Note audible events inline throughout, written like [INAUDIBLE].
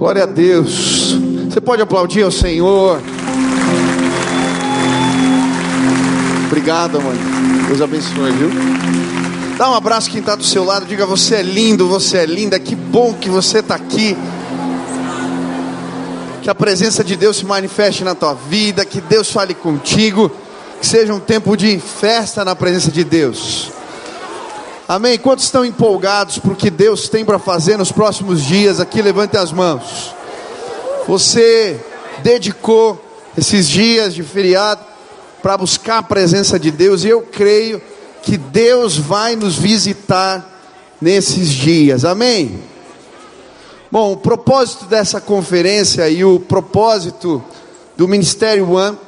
Glória a Deus. Você pode aplaudir ao Senhor. Obrigado, mãe. Deus abençoe, viu? Dá um abraço quem está do seu lado. Diga: Você é lindo, você é linda. Que bom que você está aqui. Que a presença de Deus se manifeste na tua vida. Que Deus fale contigo. Que seja um tempo de festa na presença de Deus. Amém? Quantos estão empolgados por que Deus tem para fazer nos próximos dias? Aqui, levante as mãos. Você dedicou esses dias de feriado para buscar a presença de Deus, e eu creio que Deus vai nos visitar nesses dias. Amém? Bom, o propósito dessa conferência e o propósito do Ministério One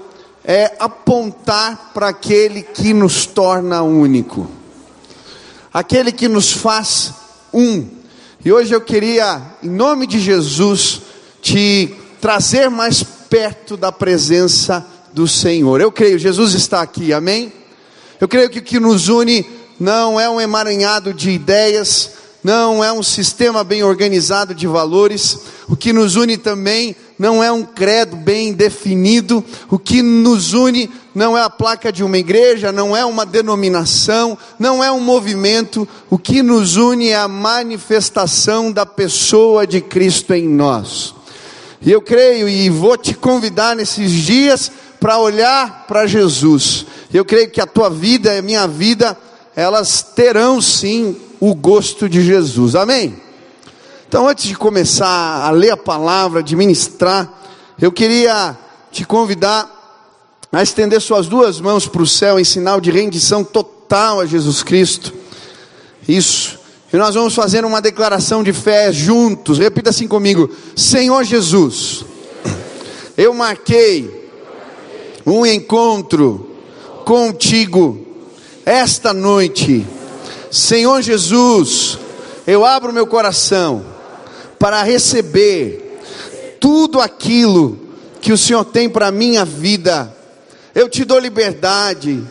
é apontar para aquele que nos torna único aquele que nos faz um. E hoje eu queria, em nome de Jesus, te trazer mais perto da presença do Senhor. Eu creio, Jesus está aqui, amém? Eu creio que o que nos une não é um emaranhado de ideias, não é um sistema bem organizado de valores, o que nos une também não é um credo bem definido, o que nos une não é a placa de uma igreja, não é uma denominação, não é um movimento, o que nos une é a manifestação da pessoa de Cristo em nós. E eu creio e vou te convidar nesses dias para olhar para Jesus. Eu creio que a tua vida e a minha vida, elas terão sim o gosto de Jesus. Amém? Então, antes de começar a ler a palavra, de ministrar, eu queria te convidar a estender suas duas mãos para o céu em sinal de rendição total a Jesus Cristo. Isso. E nós vamos fazer uma declaração de fé juntos. Repita assim comigo: Senhor Jesus, eu marquei um encontro contigo esta noite. Senhor Jesus, eu abro meu coração para receber tudo aquilo que o Senhor tem para a minha vida eu te dou liberdade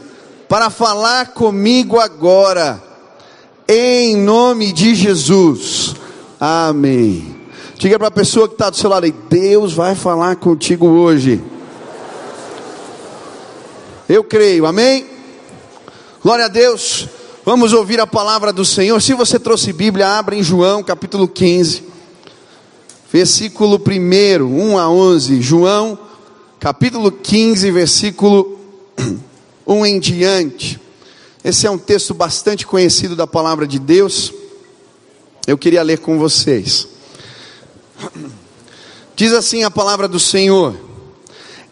para falar comigo agora, em nome de Jesus. Amém. Diga para a pessoa que está do seu lado aí: Deus vai falar contigo hoje. Eu creio, amém? Glória a Deus. Vamos ouvir a palavra do Senhor. Se você trouxe Bíblia, abra em João capítulo 15, versículo 1, 1 a 11. João capítulo 15, versículo 1 em diante. Esse é um texto bastante conhecido da palavra de Deus. Eu queria ler com vocês. Diz assim a palavra do Senhor: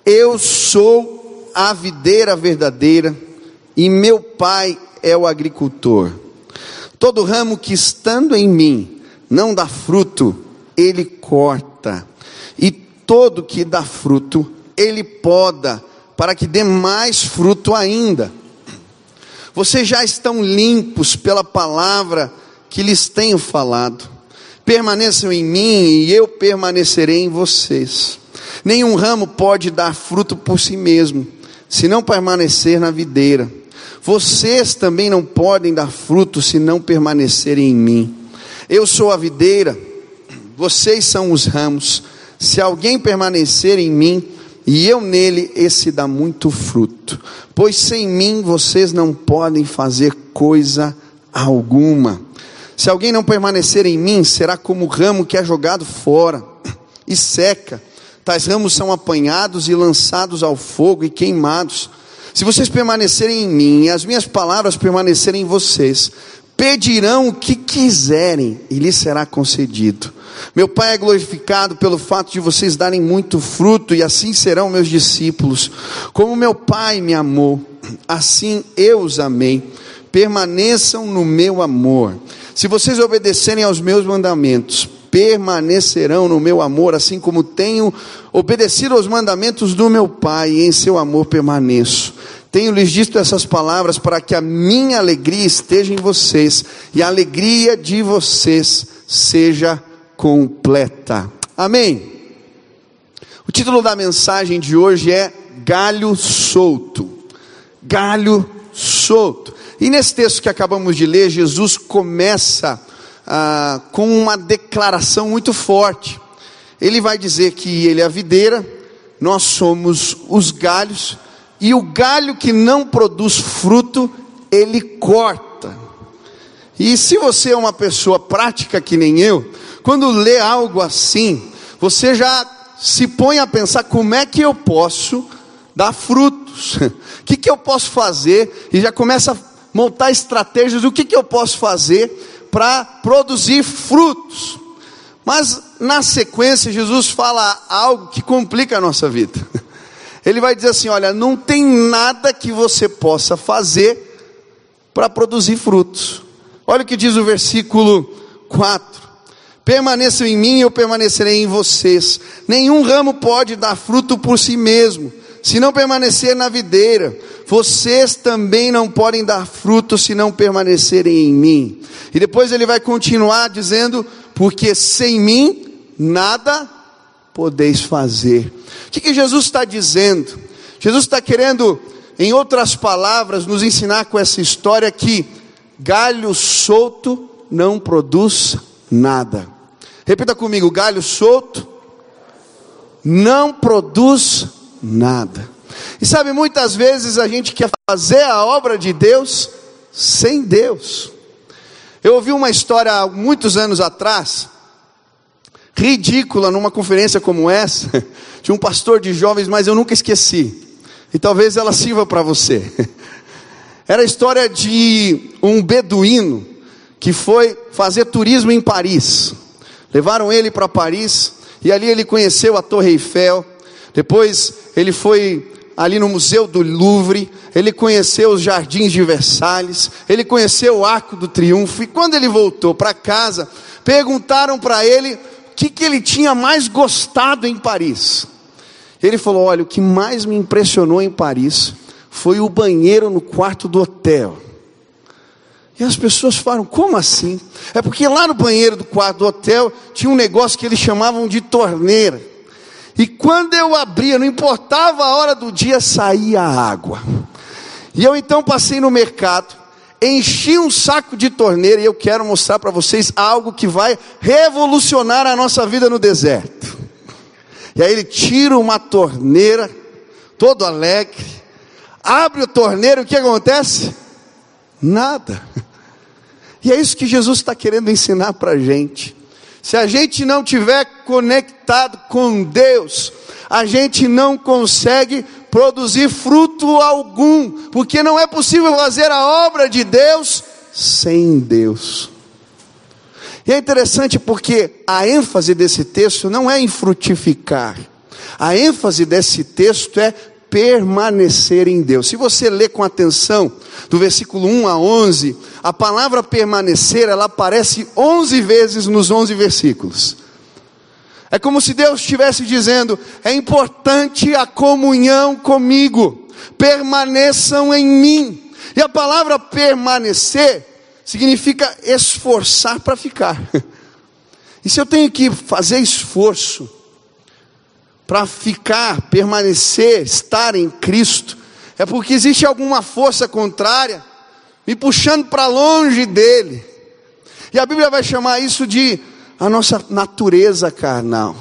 Eu sou a videira verdadeira e meu pai é o agricultor. Todo ramo que estando em mim não dá fruto, ele corta, e todo que dá fruto, ele poda para que dê mais fruto ainda. Vocês já estão limpos pela palavra que lhes tenho falado. Permaneçam em mim e eu permanecerei em vocês. Nenhum ramo pode dar fruto por si mesmo, se não permanecer na videira. Vocês também não podem dar fruto se não permanecerem em mim. Eu sou a videira, vocês são os ramos. Se alguém permanecer em mim, e eu nele, esse dá muito fruto. Pois sem mim vocês não podem fazer coisa alguma. Se alguém não permanecer em mim, será como o ramo que é jogado fora e seca. Tais ramos são apanhados e lançados ao fogo e queimados. Se vocês permanecerem em mim e as minhas palavras permanecerem em vocês, pedirão o que quiserem e lhes será concedido. Meu Pai é glorificado pelo fato de vocês darem muito fruto, e assim serão meus discípulos. Como meu Pai me amou, assim eu os amei. Permaneçam no meu amor. Se vocês obedecerem aos meus mandamentos, permanecerão no meu amor, assim como tenho obedecido aos mandamentos do meu Pai, e em seu amor permaneço. Tenho lhes dito essas palavras para que a minha alegria esteja em vocês e a alegria de vocês seja completa. Amém. O título da mensagem de hoje é Galho Solto. Galho Solto. E nesse texto que acabamos de ler, Jesus começa ah, com uma declaração muito forte. ele vai dizer que ele é a videira, nós somos os galhos, e o galho que não produz fruto, ele corta. E se você é uma pessoa prática que nem eu, quando lê algo assim, você já se põe a pensar como é que eu posso dar frutos, o [LAUGHS] que, que eu posso fazer, e já começa a montar estratégias do que, que eu posso fazer para produzir frutos. Mas na sequência, Jesus fala algo que complica a nossa vida. [LAUGHS] Ele vai dizer assim: olha, não tem nada que você possa fazer para produzir frutos. Olha o que diz o versículo 4. Permaneçam em mim eu permanecerei em vocês. Nenhum ramo pode dar fruto por si mesmo, se não permanecer na videira. Vocês também não podem dar fruto se não permanecerem em mim. E depois ele vai continuar dizendo: porque sem mim nada podeis fazer. O que, que Jesus está dizendo? Jesus está querendo, em outras palavras, nos ensinar com essa história que galho solto não produz nada. Repita comigo: galho solto não produz nada. E sabe, muitas vezes a gente quer fazer a obra de Deus sem Deus. Eu ouvi uma história há muitos anos atrás, ridícula, numa conferência como essa, [LAUGHS] de um pastor de jovens, mas eu nunca esqueci. E talvez ela sirva para você. [LAUGHS] Era a história de um beduíno que foi fazer turismo em Paris. Levaram ele para Paris e ali ele conheceu a Torre Eiffel. Depois ele foi ali no Museu do Louvre, ele conheceu os jardins de Versalhes, ele conheceu o Arco do Triunfo. E quando ele voltou para casa, perguntaram para ele o que, que ele tinha mais gostado em Paris. Ele falou: Olha, o que mais me impressionou em Paris foi o banheiro no quarto do hotel. E as pessoas falaram: como assim? É porque lá no banheiro do quarto do hotel tinha um negócio que eles chamavam de torneira. E quando eu abria, não importava a hora do dia, saía água. E eu então passei no mercado, enchi um saco de torneira e eu quero mostrar para vocês algo que vai revolucionar a nossa vida no deserto. E aí ele tira uma torneira, todo alegre, abre a torneira, o que acontece? Nada. E é isso que Jesus está querendo ensinar para a gente. Se a gente não tiver conectado com Deus, a gente não consegue produzir fruto algum, porque não é possível fazer a obra de Deus sem Deus. E é interessante porque a ênfase desse texto não é em frutificar, a ênfase desse texto é permanecer em Deus. Se você ler com atenção, do versículo 1 a 11, a palavra permanecer, ela aparece 11 vezes nos 11 versículos. É como se Deus estivesse dizendo: é importante a comunhão comigo, permaneçam em mim. E a palavra permanecer significa esforçar para ficar. [LAUGHS] E se eu tenho que fazer esforço para ficar, permanecer, estar em Cristo, é porque existe alguma força contrária me puxando para longe dele. E a Bíblia vai chamar isso de a nossa natureza carnal.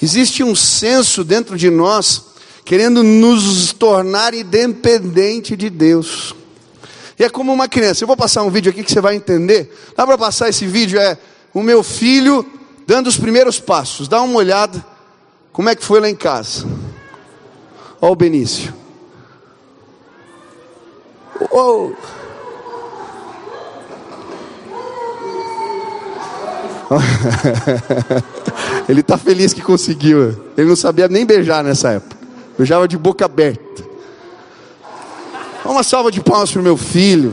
Existe um senso dentro de nós querendo nos tornar independente de Deus. E é como uma criança. Eu vou passar um vídeo aqui que você vai entender. Dá para passar esse vídeo? É o meu filho dando os primeiros passos. Dá uma olhada. Como é que foi lá em casa? Olha o Benício. Oh. [LAUGHS] Ele está feliz que conseguiu. Ele não sabia nem beijar nessa época. Beijava de boca aberta. Uma salva de palmas para o meu filho.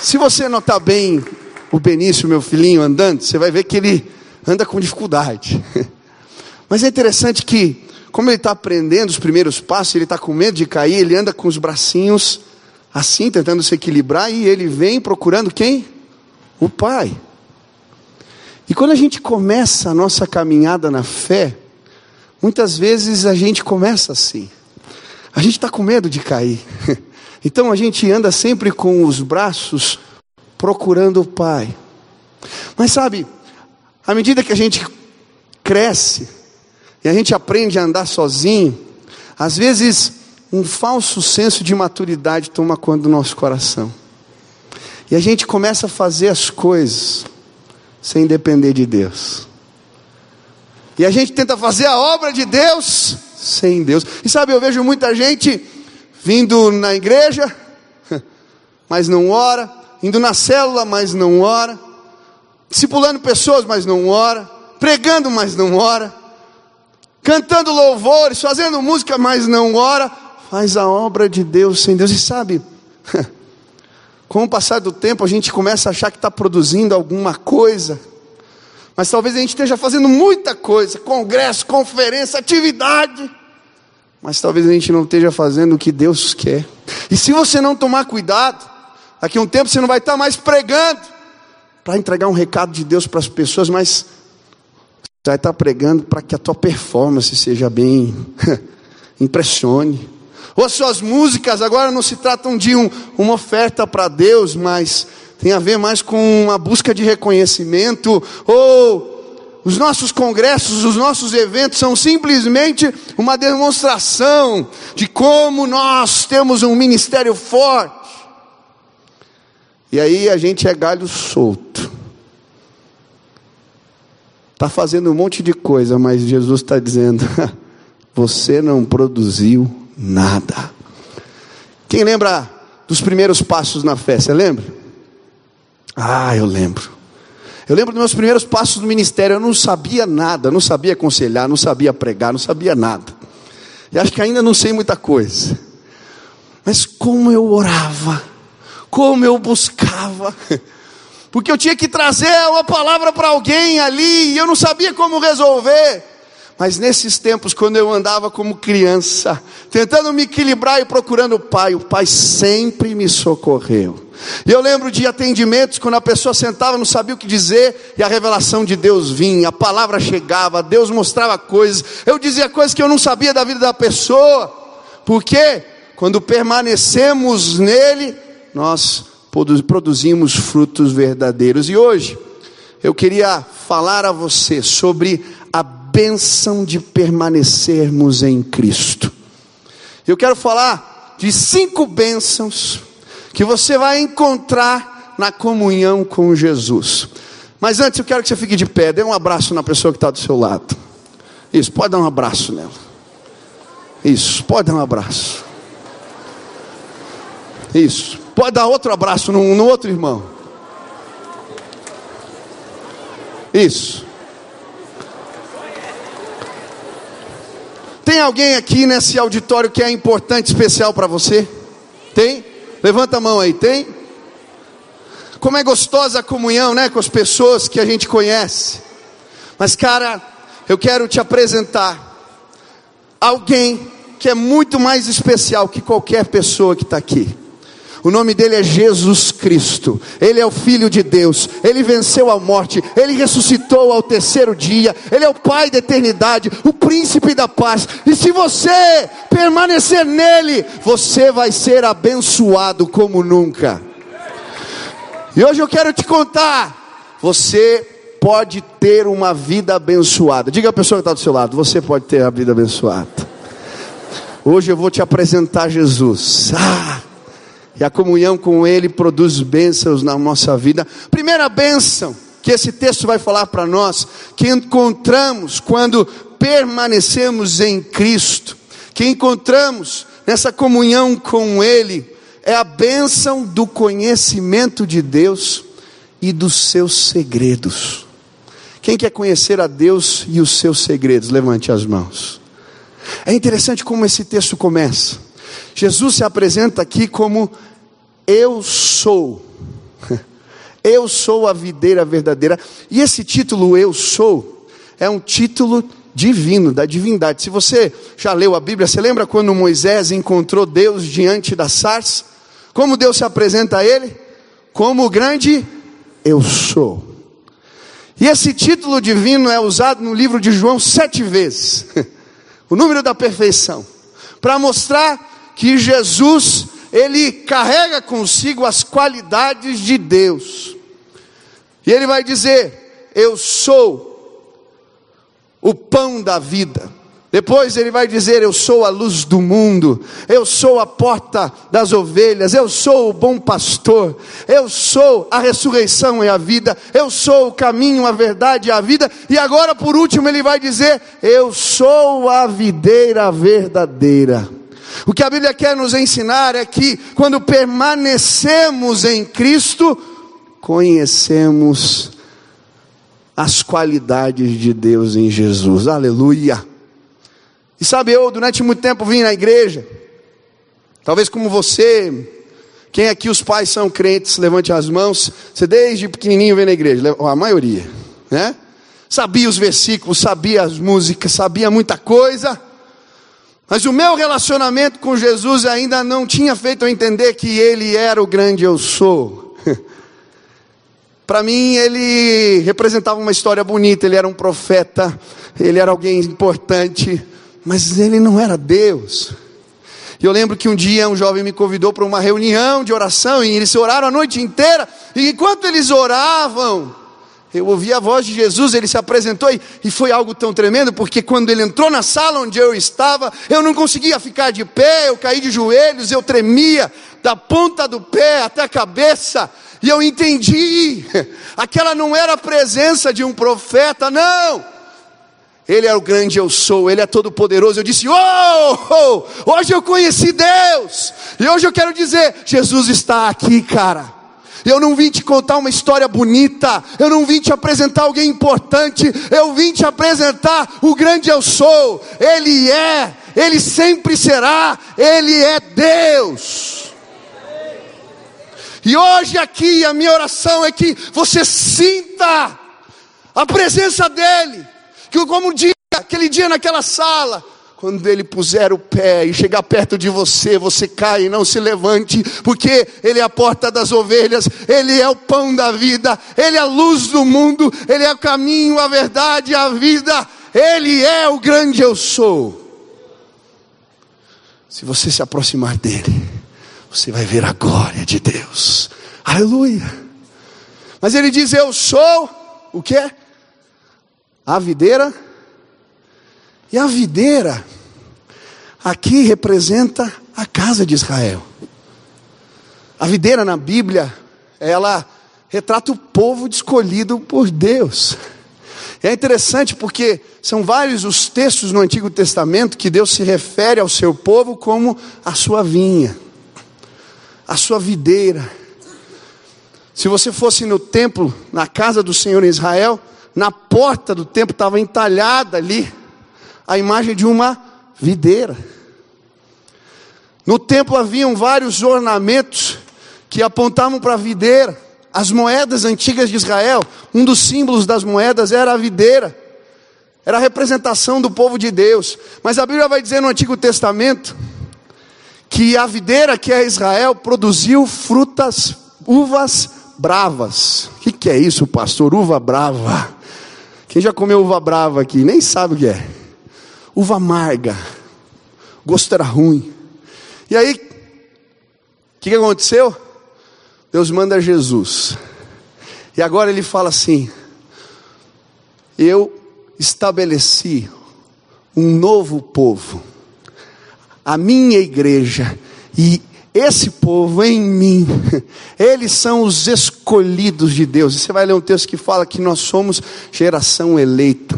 Se você notar bem o Benício, meu filhinho, andando, você vai ver que ele anda com dificuldade. [LAUGHS] Mas é interessante que, como ele está aprendendo os primeiros passos, ele está com medo de cair, ele anda com os bracinhos assim, tentando se equilibrar, e ele vem procurando quem? O Pai. E quando a gente começa a nossa caminhada na fé, muitas vezes a gente começa assim. A gente está com medo de cair. [LAUGHS] Então a gente anda sempre com os braços procurando o Pai. Mas sabe, À medida que a gente cresce e a gente aprende a andar sozinho, às vezes um falso senso de maturidade toma conta do nosso coração. E a gente começa a fazer as coisas sem depender de Deus. E a gente tenta fazer a obra de Deus sem Deus. E sabe, eu vejo muita gente vindo na igreja, [LAUGHS] mas não ora, indo na célula, mas não ora, discipulando pessoas, mas não ora, pregando, mas não ora, cantando louvores, fazendo música, mas não ora, faz a obra de Deus sem Deus. E sabe, [LAUGHS] com o passar do tempo a gente começa a achar que está produzindo alguma coisa, mas talvez a gente esteja fazendo muita coisa congresso, conferência, atividade mas talvez a gente não esteja fazendo o que Deus quer. E se você não tomar cuidado, daqui a um tempo você não vai estar mais pregando para entregar um recado de Deus para as pessoas, mas você vai estar pregando para que a tua performance seja bem, [LAUGHS] impressione. Ou as suas músicas agora não se tratam de um, uma oferta para Deus, mas tem a ver mais com uma busca de reconhecimento, ou os nossos congressos, os nossos eventos são simplesmente uma demonstração de como nós temos um ministério forte. E aí a gente é galho solto. Está fazendo um monte de coisa, mas Jesus está dizendo: [LAUGHS] você não produziu nada. Quem lembra dos primeiros passos na fé? Você lembra? Ah, eu lembro. Eu lembro dos meus primeiros passos no ministério, eu não sabia nada, não sabia aconselhar, não sabia pregar, não sabia nada. E acho que ainda não sei muita coisa. Mas como eu orava, como eu buscava, [LAUGHS] porque eu tinha que trazer uma palavra para alguém ali, e eu não sabia como resolver. Mas nesses tempos, quando eu andava como criança, tentando me equilibrar e procurando o Pai, o Pai sempre me socorreu. E eu lembro de atendimentos quando a pessoa sentava, não sabia o que dizer, e a revelação de Deus vinha, a palavra chegava, Deus mostrava coisas, eu dizia coisas que eu não sabia da vida da pessoa, porque quando permanecemos nele, nós produzimos frutos verdadeiros. E hoje, eu queria falar a você sobre a bênção de permanecermos em Cristo. Eu quero falar de cinco bênçãos que você vai encontrar na comunhão com Jesus. Mas antes eu quero que você fique de pé, dê um abraço na pessoa que está do seu lado. Isso, pode dar um abraço nela. Isso, pode dar um abraço. Isso, pode dar outro abraço no, no outro irmão. Isso. Tem alguém aqui nesse auditório que é importante, especial para você? Tem? Levanta a mão aí, tem? Como é gostosa a comunhão, né, com as pessoas que a gente conhece. Mas, cara, eu quero te apresentar alguém que é muito mais especial que qualquer pessoa que está aqui. O nome dele é Jesus Cristo. Ele é o Filho de Deus. Ele venceu a morte. Ele ressuscitou ao terceiro dia. Ele é o Pai da eternidade, o Príncipe da paz. E se você permanecer nele, você vai ser abençoado como nunca. E hoje eu quero te contar. Você pode ter uma vida abençoada. Diga a pessoa que está do seu lado: você pode ter a vida abençoada. Hoje eu vou te apresentar Jesus. Ah! E a comunhão com Ele produz bênçãos na nossa vida. Primeira bênção que esse texto vai falar para nós, que encontramos quando permanecemos em Cristo, que encontramos nessa comunhão com Ele, é a bênção do conhecimento de Deus e dos seus segredos. Quem quer conhecer a Deus e os seus segredos? Levante as mãos. É interessante como esse texto começa. Jesus se apresenta aqui como Eu sou. [LAUGHS] Eu sou a videira verdadeira. E esse título, Eu sou, é um título divino, da divindade. Se você já leu a Bíblia, você lembra quando Moisés encontrou Deus diante da sarça? Como Deus se apresenta a ele? Como o grande Eu sou. E esse título divino é usado no livro de João sete vezes [LAUGHS] o número da perfeição para mostrar que Jesus, ele carrega consigo as qualidades de Deus. E ele vai dizer: Eu sou o pão da vida. Depois ele vai dizer: Eu sou a luz do mundo, eu sou a porta das ovelhas, eu sou o bom pastor, eu sou a ressurreição e a vida, eu sou o caminho, a verdade e a vida. E agora, por último, ele vai dizer: Eu sou a videira verdadeira. O que a Bíblia quer nos ensinar é que quando permanecemos em Cristo, conhecemos as qualidades de Deus em Jesus. Aleluia. E sabe, eu durante muito tempo vim na igreja, talvez como você, quem aqui os pais são crentes, levante as mãos. Você desde pequenininho vem na igreja, a maioria, né? Sabia os versículos, sabia as músicas, sabia muita coisa. Mas o meu relacionamento com Jesus ainda não tinha feito eu entender que Ele era o grande eu sou. [LAUGHS] Para mim, ele representava uma história bonita, ele era um profeta, ele era alguém importante, mas ele não era Deus. Eu lembro que um dia um jovem me convidou para uma reunião de oração, e eles oraram a noite inteira, e enquanto eles oravam, eu ouvi a voz de Jesus, ele se apresentou e, e, foi algo tão tremendo, porque quando ele entrou na sala onde eu estava, eu não conseguia ficar de pé, eu caí de joelhos, eu tremia da ponta do pé até a cabeça, e eu entendi, [LAUGHS] aquela não era a presença de um profeta, não, ele é o grande eu sou, Ele é todo poderoso. Eu disse: oh, oh, hoje eu conheci Deus, e hoje eu quero dizer: Jesus está aqui, cara. Eu não vim te contar uma história bonita, eu não vim te apresentar alguém importante, eu vim te apresentar o grande eu sou. Ele é, ele sempre será, ele é Deus. E hoje aqui a minha oração é que você sinta a presença dele, que como dia, aquele dia naquela sala, quando ele puser o pé e chegar perto de você, você cai e não se levante, porque ele é a porta das ovelhas, ele é o pão da vida, ele é a luz do mundo, ele é o caminho, a verdade a vida, ele é o grande eu sou. Se você se aproximar dele, você vai ver a glória de Deus. Aleluia. Mas ele diz: Eu sou o que? A videira e a videira aqui representa a casa de Israel. A videira na Bíblia, ela retrata o povo escolhido por Deus. É interessante porque são vários os textos no Antigo Testamento que Deus se refere ao seu povo como a sua vinha, a sua videira. Se você fosse no templo, na casa do Senhor em Israel, na porta do templo estava entalhada ali a imagem de uma videira. No templo haviam vários ornamentos que apontavam para a videira. As moedas antigas de Israel, um dos símbolos das moedas era a videira. Era a representação do povo de Deus. Mas a Bíblia vai dizer no Antigo Testamento que a videira que é Israel produziu frutas, uvas bravas. O que, que é isso, pastor? Uva brava. Quem já comeu uva brava aqui? Nem sabe o que é uva amarga, gosto era ruim. E aí, o que, que aconteceu? Deus manda Jesus. E agora ele fala assim: Eu estabeleci um novo povo, a minha igreja, e esse povo em mim, [LAUGHS] eles são os escolhidos de Deus. E você vai ler um texto que fala que nós somos geração eleita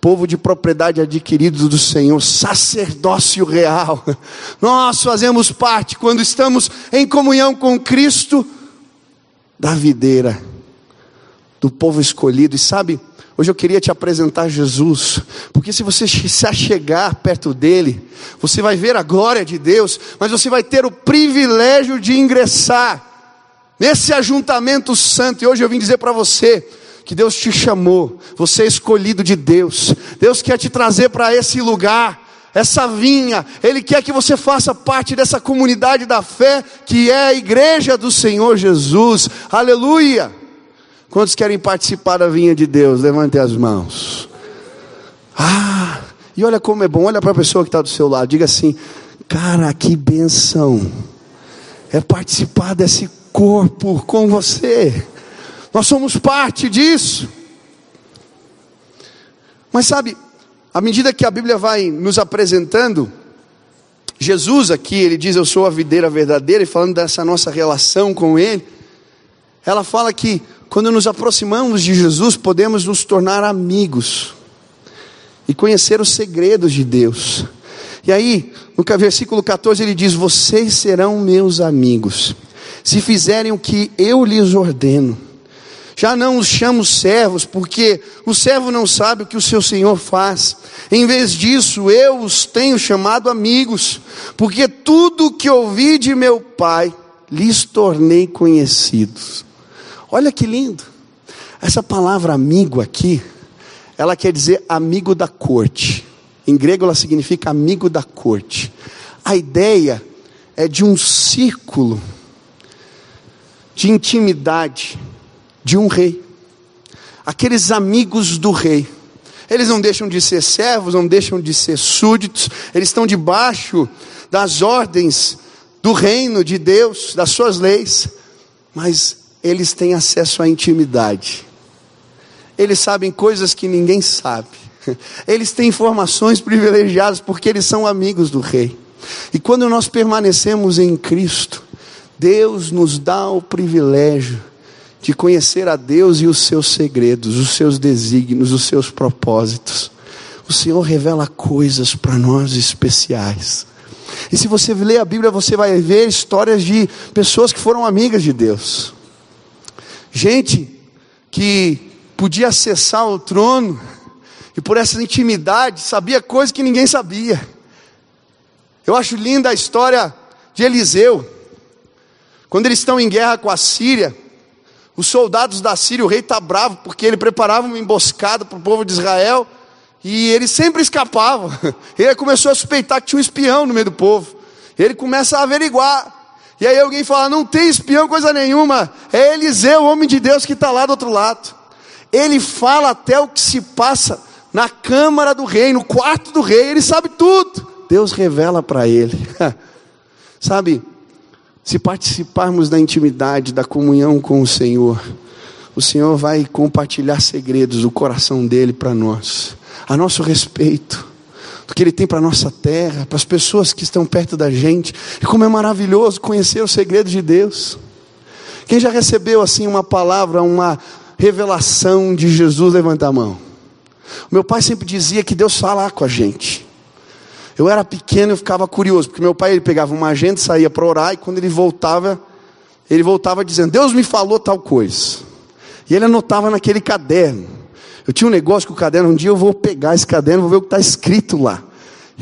povo de propriedade adquirido do Senhor, sacerdócio real. [LAUGHS] Nós fazemos parte, quando estamos em comunhão com Cristo, da videira, do povo escolhido. E sabe, hoje eu queria te apresentar Jesus, porque se você se achegar perto dele, você vai ver a glória de Deus, mas você vai ter o privilégio de ingressar nesse ajuntamento santo. E hoje eu vim dizer para você, que Deus te chamou, você é escolhido de Deus. Deus quer te trazer para esse lugar, essa vinha. Ele quer que você faça parte dessa comunidade da fé, que é a igreja do Senhor Jesus. Aleluia! Quantos querem participar da vinha de Deus? Levante as mãos. Ah, e olha como é bom, olha para a pessoa que está do seu lado, diga assim: cara, que benção, é participar desse corpo com você. Nós somos parte disso. Mas sabe, à medida que a Bíblia vai nos apresentando, Jesus aqui, ele diz: Eu sou a videira verdadeira, e falando dessa nossa relação com Ele, ela fala que quando nos aproximamos de Jesus, podemos nos tornar amigos e conhecer os segredos de Deus. E aí, no versículo 14, ele diz: Vocês serão meus amigos, se fizerem o que eu lhes ordeno. Já não os chamo servos, porque o servo não sabe o que o seu senhor faz. Em vez disso, eu os tenho chamado amigos, porque tudo o que ouvi de meu pai lhes tornei conhecidos. Olha que lindo. Essa palavra amigo aqui, ela quer dizer amigo da corte. Em grego ela significa amigo da corte. A ideia é de um círculo de intimidade de um rei. Aqueles amigos do rei. Eles não deixam de ser servos, não deixam de ser súditos, eles estão debaixo das ordens do reino de Deus, das suas leis, mas eles têm acesso à intimidade. Eles sabem coisas que ninguém sabe. [LAUGHS] Eles têm informações privilegiadas porque eles são amigos do rei. E quando nós permanecemos em Cristo, Deus nos dá o privilégio de conhecer a Deus e os seus segredos, os seus desígnios, os seus propósitos. O Senhor revela coisas para nós especiais. E se você ler a Bíblia, você vai ver histórias de pessoas que foram amigas de Deus. Gente que podia acessar o trono e por essa intimidade sabia coisas que ninguém sabia. Eu acho linda a história de Eliseu. Quando eles estão em guerra com a Síria, os soldados da Síria, o rei está bravo porque ele preparava uma emboscada para o povo de Israel e ele sempre escapava. [LAUGHS] Ele começou a suspeitar que tinha um espião no meio do povo. Ele começa a averiguar. E aí alguém fala: não tem espião, coisa nenhuma. É Eliseu, o homem de Deus, que está lá do outro lado. Ele fala até o que se passa na câmara do rei, no quarto do rei. Ele sabe tudo. Deus revela para ele. [LAUGHS] sabe, se participarmos da intimidade, da comunhão com o Senhor, o Senhor vai compartilhar segredos do coração dele para nós, a nosso respeito, do que ele tem para a nossa terra, para as pessoas que estão perto da gente, e como é maravilhoso conhecer os segredos de Deus. Quem já recebeu assim uma palavra, uma revelação de Jesus, levanta a mão. meu pai sempre dizia que Deus fala com a gente. Eu era pequeno, eu ficava curioso, porque meu pai ele pegava uma agenda, saía para orar e quando ele voltava, ele voltava dizendo: "Deus me falou tal coisa". E ele anotava naquele caderno. Eu tinha um negócio com o caderno, um dia eu vou pegar esse caderno, vou ver o que está escrito lá.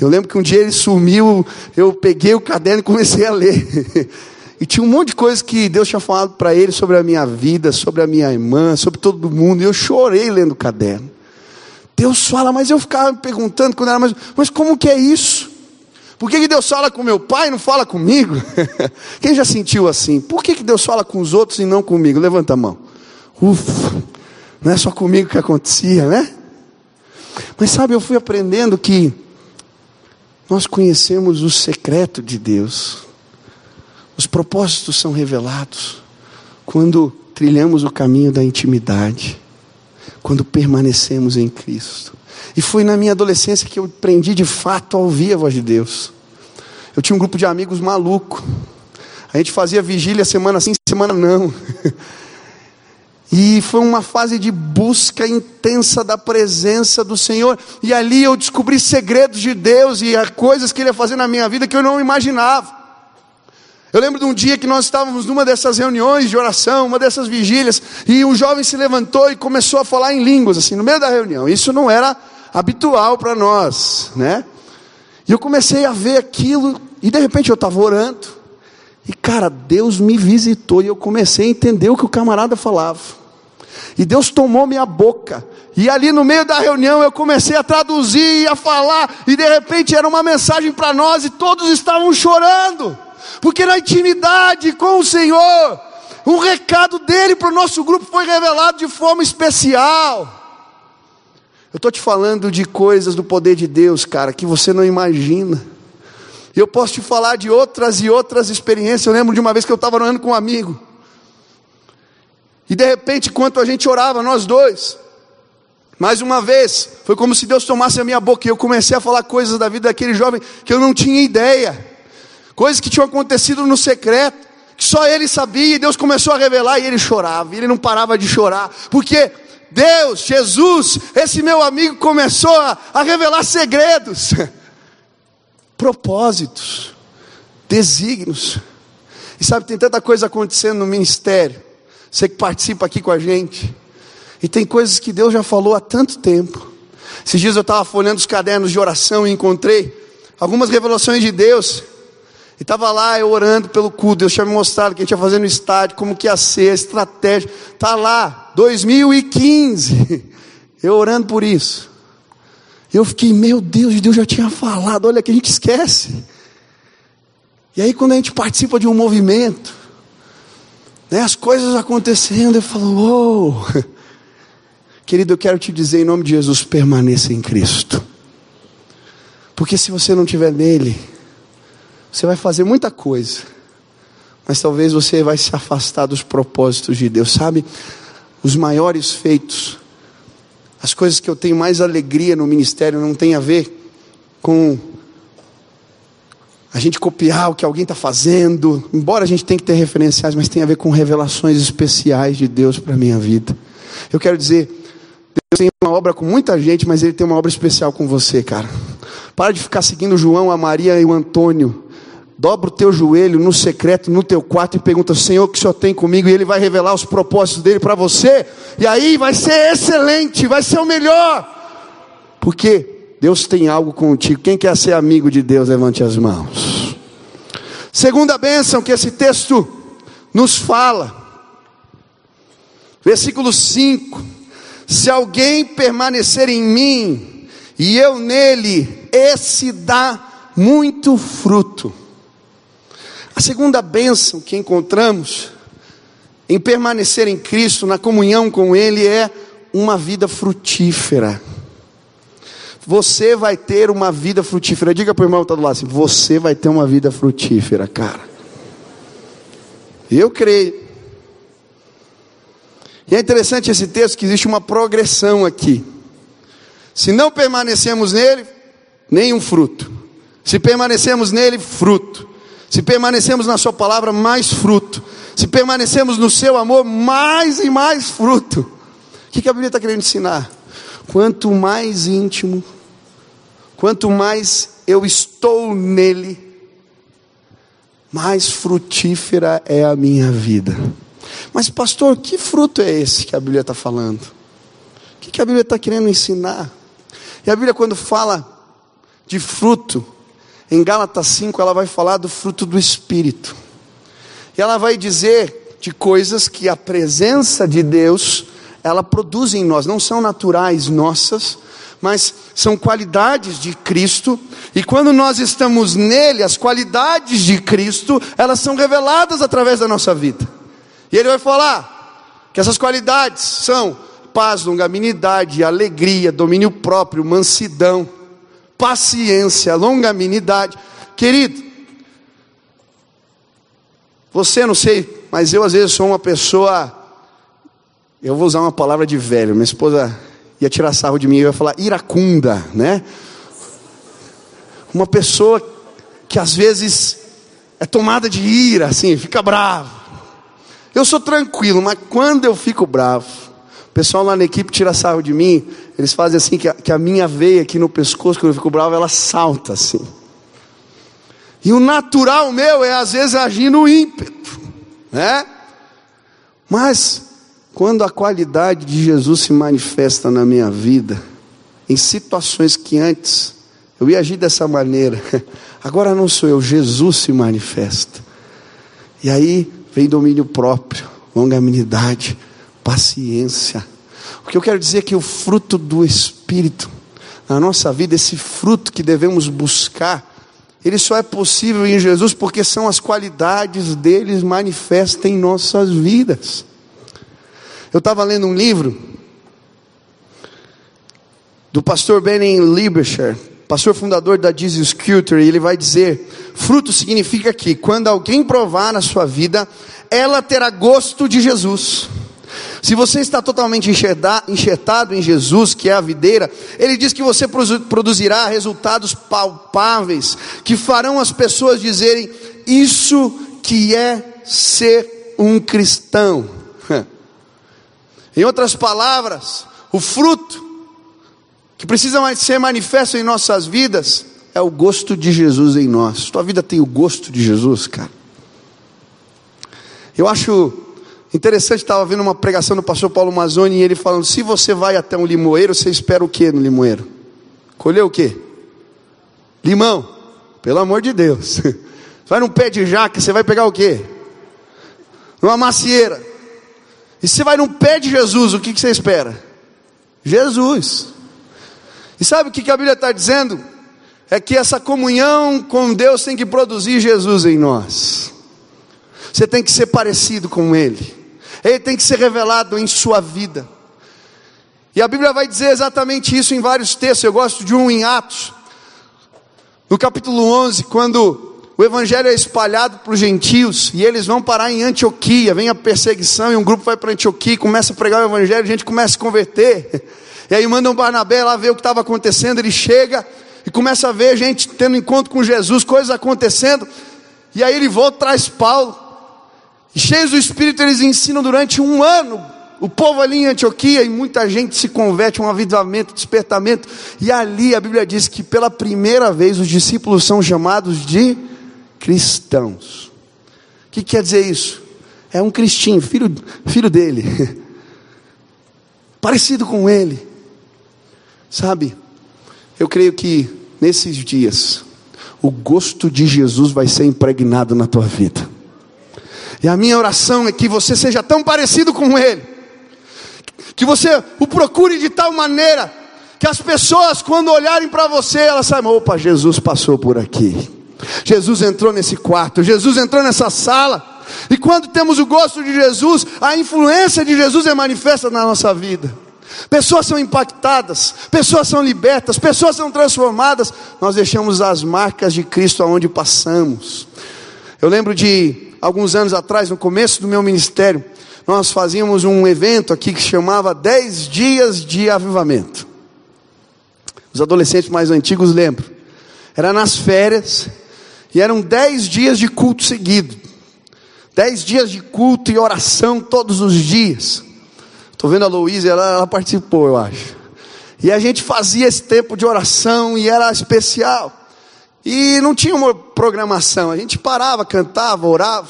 Eu lembro que um dia ele sumiu, eu peguei o caderno e comecei a ler. [LAUGHS] E tinha um monte de coisas que Deus tinha falado para ele sobre a minha vida, sobre a minha irmã, sobre todo mundo. E eu chorei lendo o caderno. Deus fala, mas eu ficava me perguntando quando era mais, mas como que é isso? Por que, que Deus fala com meu pai e não fala comigo? [LAUGHS] Quem já sentiu assim? Por que, que Deus fala com os outros e não comigo? Levanta a mão. Ufa, não é só comigo que acontecia, né? Mas sabe, eu fui aprendendo que nós conhecemos o secreto de Deus, os propósitos são revelados quando trilhamos o caminho da intimidade quando permanecemos em Cristo. E foi na minha adolescência que eu aprendi de fato a ouvir a voz de Deus. Eu tinha um grupo de amigos maluco. A gente fazia vigília semana sim, semana não. [LAUGHS] E foi uma fase de busca intensa da presença do Senhor. E ali eu descobri segredos de Deus e coisas que Ele ia fazer na minha vida que eu não imaginava. Eu lembro de um dia que nós estávamos numa dessas reuniões de oração, uma dessas vigílias, e um jovem se levantou e começou a falar em línguas, assim, no meio da reunião. Isso não era habitual para nós, né? E eu comecei a ver aquilo, e de repente eu estava orando, e cara, Deus me visitou, e eu comecei a entender o que o camarada falava. E Deus tomou minha boca, e ali no meio da reunião eu comecei a traduzir e a falar, e de repente era uma mensagem para nós, e todos estavam chorando porque na intimidade com o Senhor, um recado dele para o nosso grupo foi revelado de forma especial. Eu estou te falando de coisas do poder de Deus, cara, que você não imagina. E eu posso te falar de outras e outras experiências. Eu lembro de uma vez que eu estava orando com um amigo. E de repente, enquanto a gente orava, nós dois, Mais uma vez, foi como se Deus tomasse a minha boca e eu comecei a falar coisas da vida daquele jovem que eu não tinha ideia, coisas que tinham acontecido no secreto, que só ele sabia, e Deus começou a revelar e ele chorava, e ele não parava de chorar, porque Deus, Jesus, esse meu amigo começou a, a revelar segredos, [LAUGHS] propósitos, desígnios. E sabe, tem tanta coisa acontecendo no ministério. Você que participa aqui com a gente. E tem coisas que Deus já falou há tanto tempo. Esses dias eu estava folhando os cadernos de oração e encontrei algumas revelações de Deus. E estava lá eu orando pelo culto. Deus tinha me mostrado o que a gente ia fazer no estádio, como que ia ser, a estratégia. Está lá, 2015. [LAUGHS] Eu orando por isso. Eu fiquei, meu Deus, Deus já tinha falado, olha que a gente esquece. E aí quando a gente participa de um movimento, né, as coisas acontecendo, eu falo. Oh. [LAUGHS] Querido, eu quero te dizer em nome de Jesus, permaneça em Cristo. Porque se você não estiver nele, você vai fazer muita coisa, mas talvez você vai se afastar dos propósitos de Deus, sabe? Os maiores feitos, as coisas que eu tenho mais alegria no ministério não tem a ver com a gente copiar o que alguém está fazendo, embora a gente tenha que ter referenciais, mas tem a ver com revelações especiais de Deus para a minha vida. Eu quero dizer, Deus tem uma obra com muita gente, mas Ele tem uma obra especial com você, cara. Para de ficar seguindo o João, a Maria e o Antônio. Dobra o teu joelho no secreto, no teu quarto e pergunta: Senhor, o que o Senhor tem comigo? E Ele vai revelar os propósitos dele para você. E aí vai ser excelente, vai ser o melhor. Porque Deus tem algo contigo. Quem quer ser amigo de Deus, levante as mãos. Segunda bênção que esse texto nos fala. Versículo 5 se alguém permanecer em mim e eu nele, esse dá muito fruto. A segunda bênção que encontramos em permanecer em Cristo, na comunhão com Ele, é uma vida frutífera. Você vai ter uma vida frutífera. Diga para o irmão que está do lado assim: você vai ter uma vida frutífera, cara. Eu creio. E é interessante esse texto que existe uma progressão aqui. Se não permanecemos nele, nenhum fruto. Se permanecemos nele, fruto. Se permanecemos na Sua palavra, mais fruto. Se permanecemos no Seu amor, mais e mais fruto. O que a Bíblia está querendo ensinar? Quanto mais íntimo, quanto mais eu estou nele, mais frutífera é a minha vida. Mas, pastor, que fruto é esse que a Bíblia está falando? O que a Bíblia está querendo ensinar? E a Bíblia, quando fala de fruto, em Gálatas 5, ela vai falar do fruto do Espírito. E ela vai dizer de coisas que a presença de Deus, ela produz em nós, não são naturais nossas, mas são qualidades de Cristo, e quando nós estamos nele, as qualidades de Cristo, elas são reveladas através da nossa vida. E ele vai falar que essas qualidades são paz, longanimidade, alegria, domínio próprio, mansidão, paciência, longanimidade. Querido, você não sei, mas eu às vezes sou uma pessoa, eu vou usar uma palavra de velho, minha esposa ia tirar sarro de mim e ia falar iracunda, né? Uma pessoa que às vezes é tomada de ira, assim, fica bravo. Eu sou tranquilo, mas quando eu fico bravo, pessoal lá na equipe tira sarro de mim, eles fazem assim que a, que a minha veia aqui no pescoço, quando eu fico bravo, ela salta assim. E o natural meu é às vezes agir no ímpeto, né? Mas quando a qualidade de Jesus se manifesta na minha vida, em situações que antes eu ia agir dessa maneira, [LAUGHS] agora não sou eu, Jesus se manifesta. E aí vem domínio próprio, longanimidade, paciência. O que eu quero dizer é que o fruto do Espírito na nossa vida, esse fruto que devemos buscar, ele só é possível em Jesus porque são as qualidades deles manifestas em nossas vidas. Eu estava lendo um livro do pastor Benny Lieberscher, pastor fundador da Jesus Culture, ele vai dizer: fruto significa que quando alguém provar na sua vida, ela terá gosto de Jesus. Se você está totalmente enxertado em Jesus, que é a videira, Ele diz que você produzirá resultados palpáveis, que farão as pessoas dizerem: Isso que é ser um cristão. [LAUGHS] Em outras palavras, o fruto que precisa ser manifesto em nossas vidas é o gosto de Jesus em nós. Tua vida tem o gosto de Jesus, cara. Eu acho interessante, estava vendo uma pregação do pastor Paulo Mazzoni e ele falando: se você vai até um limoeiro, você espera o que no limoeiro? Colher o que? Limão, pelo amor de Deus. [LAUGHS] Vai num pé de jaca, você vai pegar o que? Numa macieira. E você vai num pé de Jesus, o que, que você espera? Jesus. E sabe o que a Bíblia está dizendo? É que essa comunhão com Deus tem que produzir Jesus em nós. Você tem que ser parecido com Ele. Ele tem que ser revelado em sua vida. E a Bíblia vai dizer exatamente isso em vários textos. Eu gosto de um em Atos, no capítulo 11, quando o evangelho é espalhado para os gentios e eles vão parar em Antioquia. Vem a perseguição e um grupo vai para Antioquia, começa a pregar o evangelho, a gente começa a se converter. E aí mandam Barnabé lá ver o que estava acontecendo. Ele chega e começa a ver gente tendo encontro com Jesus, coisas acontecendo. E aí ele volta, traz Paulo. Cheios do Espírito, eles ensinam durante um ano. O povo ali em Antioquia, e muita gente se converte, um avivamento, despertamento. E ali a Bíblia diz que pela primeira vez os discípulos são chamados de cristãos. O que quer dizer isso? É um cristinho, filho, filho dele, [LAUGHS] parecido com ele. Sabe, eu creio que nesses dias, o gosto de Jesus vai ser impregnado na tua vida. E a minha oração é que você seja tão parecido com Ele, que você o procure de tal maneira, que as pessoas, quando olharem para você, elas saibam: opa, Jesus passou por aqui, Jesus entrou nesse quarto, Jesus entrou nessa sala. E quando temos o gosto de Jesus, a influência de Jesus é manifesta na nossa vida. Pessoas são impactadas, pessoas são libertas, pessoas são transformadas. Nós deixamos as marcas de Cristo aonde passamos. Eu lembro de alguns anos atrás, no começo do meu ministério, nós fazíamos um evento aqui que chamava 10 dias de avivamento. Os adolescentes mais antigos lembram. Era nas férias e eram 10 dias de culto seguido. 10 dias de culto e oração todos os dias. Estou vendo a Louise, ela, ela participou, eu acho. E a gente fazia esse tempo de oração e era especial. E não tinha uma programação, a gente parava, cantava, orava.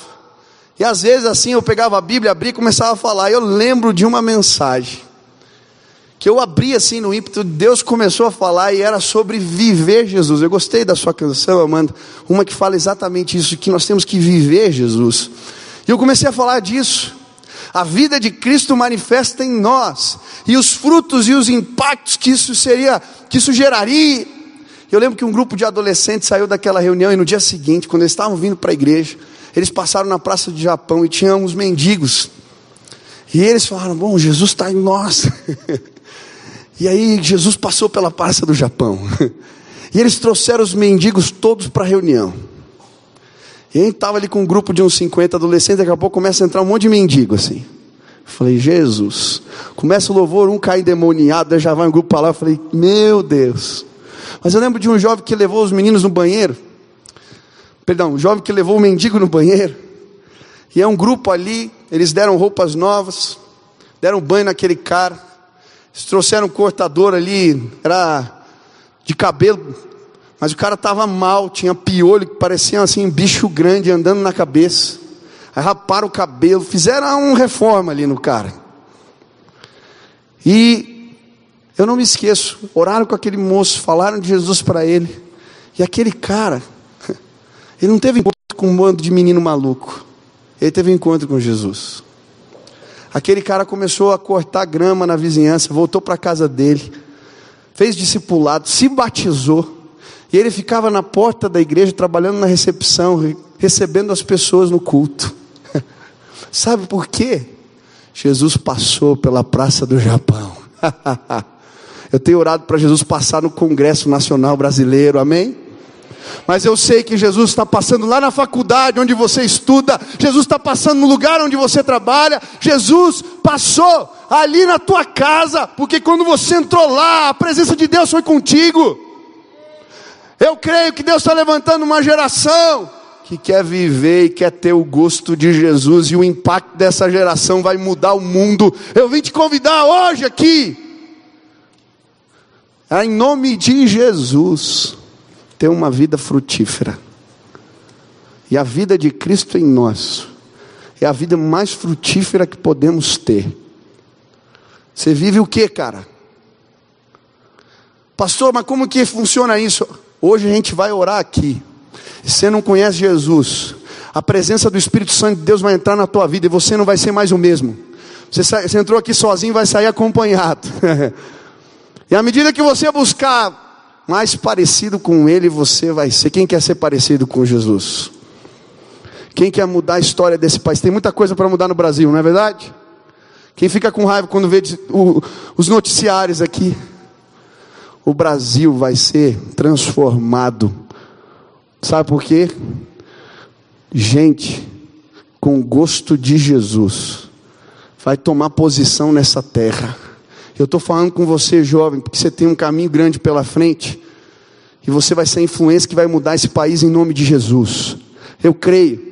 E às vezes assim eu pegava a Bíblia, abria e começava a falar. Eu lembro de uma mensagem que eu abri assim no ímpeto, Deus começou a falar e era sobre viver Jesus. Eu gostei da sua canção, Amanda, uma que fala exatamente isso, que nós temos que viver Jesus. E eu comecei a falar disso. A vida de Cristo manifesta em nós e os frutos e os impactos que isso seria, que isso geraria eu lembro que um grupo de adolescentes saiu daquela reunião e no dia seguinte, quando eles estavam vindo para a igreja, eles passaram na praça do Japão e tinham uns mendigos. E eles falaram: Bom, Jesus está em nós. [LAUGHS] e aí Jesus passou pela praça do Japão. [LAUGHS] e eles trouxeram os mendigos todos para a reunião. E aí estava ali com um grupo de uns 50 adolescentes, daqui a pouco começa a entrar um monte de mendigo assim. falei, Jesus, começa o louvor, um cai endemoniado, já vai um grupo para lá. Eu falei, meu Deus. Mas eu lembro de um jovem que levou os meninos no banheiro. Perdão, um jovem que levou o mendigo no banheiro. E é um grupo ali, eles deram roupas novas, deram banho naquele cara. Eles trouxeram um cortador ali, era de cabelo, mas o cara estava mal, tinha piolho que parecia assim um bicho grande andando na cabeça. Aí raparam o cabelo, fizeram uma reforma ali no cara. E eu não me esqueço, oraram com aquele moço, falaram de Jesus para ele. E aquele cara, [LAUGHS] ele não teve encontro com um bando de menino maluco. Ele teve encontro com Jesus. Aquele cara começou a cortar grama na vizinhança, voltou para a casa dele, fez discipulado, se batizou. E ele ficava na porta da igreja, trabalhando na recepção, recebendo as pessoas no culto. [LAUGHS] Sabe por quê? Jesus passou pela praça do Japão. [LAUGHS] Eu tenho orado para Jesus passar no Congresso Nacional Brasileiro, amém? Mas eu sei que Jesus está passando lá na faculdade onde você estuda, Jesus está passando no lugar onde você trabalha, Jesus passou ali na tua casa, porque quando você entrou lá, a presença de Deus foi contigo. Eu creio que Deus está levantando uma geração que quer viver e quer ter o gosto de Jesus, e o impacto dessa geração vai mudar o mundo. Eu vim te convidar hoje aqui, a, em nome de Jesus, ter uma vida frutífera. E a vida de Cristo em nós é a vida mais frutífera que podemos ter. Você vive o que, cara? Pastor, mas como que funciona isso? Hoje a gente vai orar aqui. Você não conhece Jesus, a presença do Espírito Santo de Deus vai entrar na tua vida e você não vai ser mais o mesmo. Você, você entrou aqui sozinho, vai sair acompanhado. [LAUGHS] e à medida que você buscar mais parecido com Ele, você vai ser. Quem quer ser parecido com Jesus? Quem quer mudar a história desse país? Tem muita coisa para mudar no Brasil, não é verdade? Quem fica com raiva quando vê os noticiários aqui? O Brasil vai ser transformado Sabe por quê? Gente com gosto de Jesus vai tomar posição nessa terra. Eu estou falando com você, jovem, porque você tem um caminho grande pela frente. E você vai ser a influência que vai mudar esse país em nome de Jesus. Eu creio.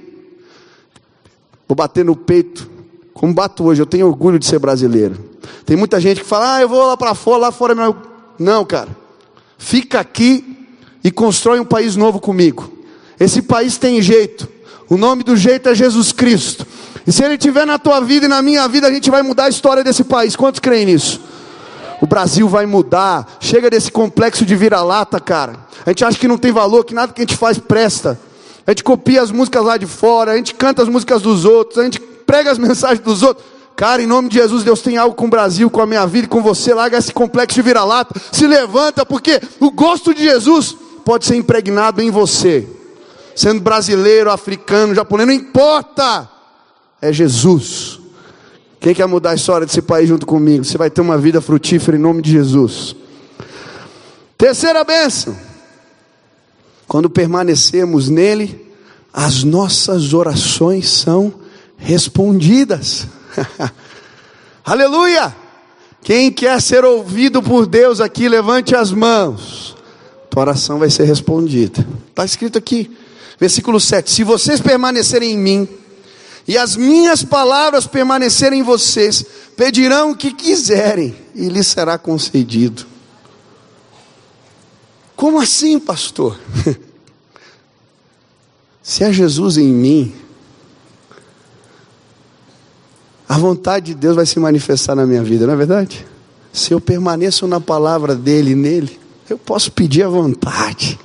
Vou bater no peito, como bato hoje. Eu tenho orgulho de ser brasileiro. Tem muita gente que fala, ah, eu vou lá para fora, lá fora. É Não, cara. Fica aqui e constrói um país novo comigo. Esse país tem jeito. O nome do jeito é Jesus Cristo. E se ele estiver na tua vida e na minha vida, a gente vai mudar a história desse país. Quantos creem nisso? O Brasil vai mudar. Chega desse complexo de vira-lata, cara. A gente acha que não tem valor, que nada que a gente faz presta. A gente copia as músicas lá de fora, a gente canta as músicas dos outros, a gente prega as [LAUGHS] mensagens dos outros. Cara, em nome de Jesus, Deus tem algo com o Brasil, com a minha vida e com você. Larga esse complexo de vira-lata. Se levanta, porque o gosto de Jesus pode ser impregnado em você, sendo brasileiro, africano, japonês, não importa, é Jesus. Quem quer mudar a história desse país junto comigo? Você vai ter uma vida frutífera em nome de Jesus. Terceira bênção: quando permanecemos nele, as nossas orações são respondidas. [LAUGHS] Aleluia! Quem quer ser ouvido por Deus aqui, levante as mãos tua oração vai ser respondida. Está escrito aqui, versículo 7: Se vocês permanecerem em mim, e as minhas palavras permanecerem em vocês, pedirão o que quiserem, e lhes será concedido. Como assim, pastor? [LAUGHS] Se é Jesus em mim, a vontade de Deus vai se manifestar na minha vida, não é verdade? Se eu permaneço na palavra dele, nele, eu posso pedir à vontade,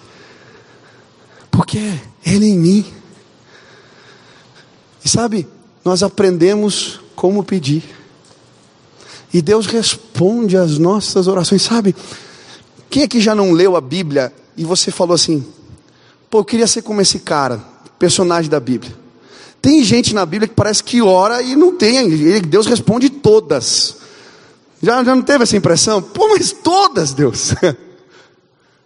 porque Ele em mim. E sabe, nós aprendemos como pedir, e Deus responde às nossas orações, sabe? Quem aqui já não leu a Bíblia e você falou assim, pô, eu queria ser como esse cara, personagem da Bíblia. Tem gente na Bíblia que parece que ora e não tem, Deus responde todas. Já, já não teve essa impressão? Pô, mas todas, Deus. [LAUGHS]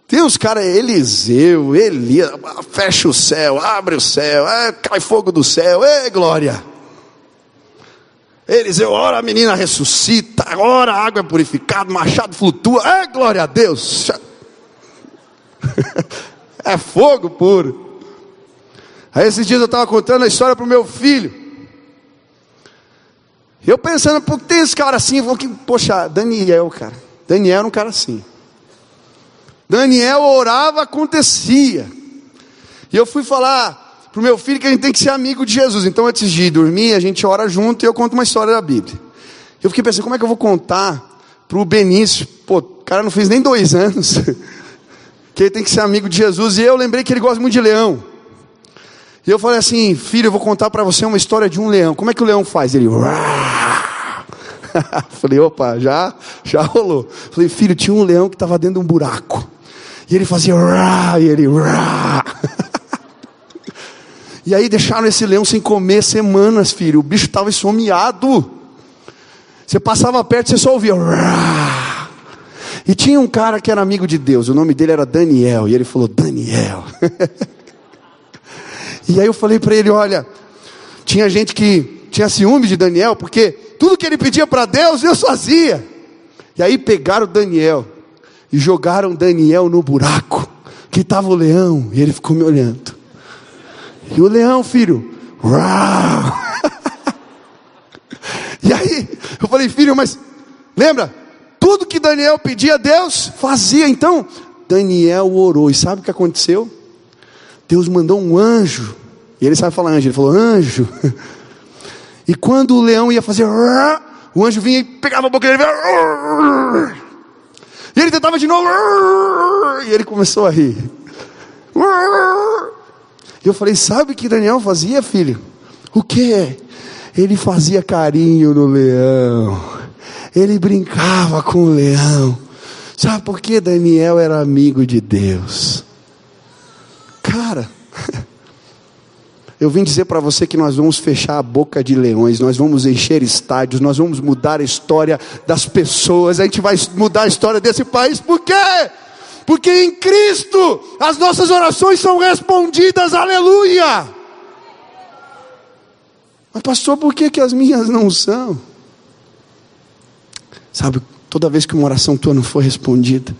Tem uns caras, Eliseu, Elias, fecha o céu, abre o céu, é, cai fogo do céu, é glória. Eliseu, ora a menina ressuscita, ora a água é purificada, machado flutua, é glória a Deus. [LAUGHS] é fogo puro. Aí esses dias eu estava contando a história para o meu filho. Eu pensando, por que tem esse cara assim? Eu falei, poxa, Daniel, cara. Daniel era um cara assim. Daniel orava, acontecia. E eu fui falar para o meu filho que a gente tem que ser amigo de Jesus. Então, antes de dormir, a gente ora junto e eu conto uma história da Bíblia. Eu fiquei pensando, como é que eu vou contar para o Benício? Pô, o cara não fez nem dois anos. [LAUGHS] que ele tem que ser amigo de Jesus. E eu lembrei que ele gosta muito de leão. E eu falei assim, filho, eu vou contar para você uma história de um leão. Como é que o leão faz? Ele. [LAUGHS] Falei, opa, já, já rolou. Falei, filho, tinha um leão que estava dentro de um buraco. E ele fazia rá, e ele rá. [LAUGHS] E aí deixaram esse leão sem comer semanas, filho. O bicho estava esfomeado. Você passava perto, você só ouvia rá. E tinha um cara que era amigo de Deus, o nome dele era Daniel, e ele falou: Daniel. [LAUGHS] e aí eu falei para ele: Olha, tinha gente que tinha ciúme de Daniel, porque tudo que ele pedia para Deus, Deus fazia. E aí pegaram Daniel e jogaram Daniel no buraco, que estava o leão, e ele ficou me olhando. E o leão, filho, [LAUGHS] e aí eu falei, filho, mas lembra? Tudo que Daniel pedia a Deus, fazia. Então, Daniel orou. E sabe o que aconteceu? Deus mandou um anjo. E ele sabe falar anjo. Ele falou, anjo. [LAUGHS] E quando o leão ia fazer, o anjo vinha e pegava a boca dele. E ele tentava de novo. E ele começou a rir. E eu falei, sabe o que Daniel fazia, filho? O que? Ele fazia carinho no leão. Ele brincava com o leão. Sabe por que Daniel era amigo de Deus? Cara, eu vim dizer para você que nós vamos fechar a boca de leões, nós vamos encher estádios, nós vamos mudar a história das pessoas, a gente vai mudar a história desse país, por quê? Porque em Cristo as nossas orações são respondidas, aleluia! Mas, pastor, por que, que as minhas não são? Sabe, toda vez que uma oração tua não for respondida,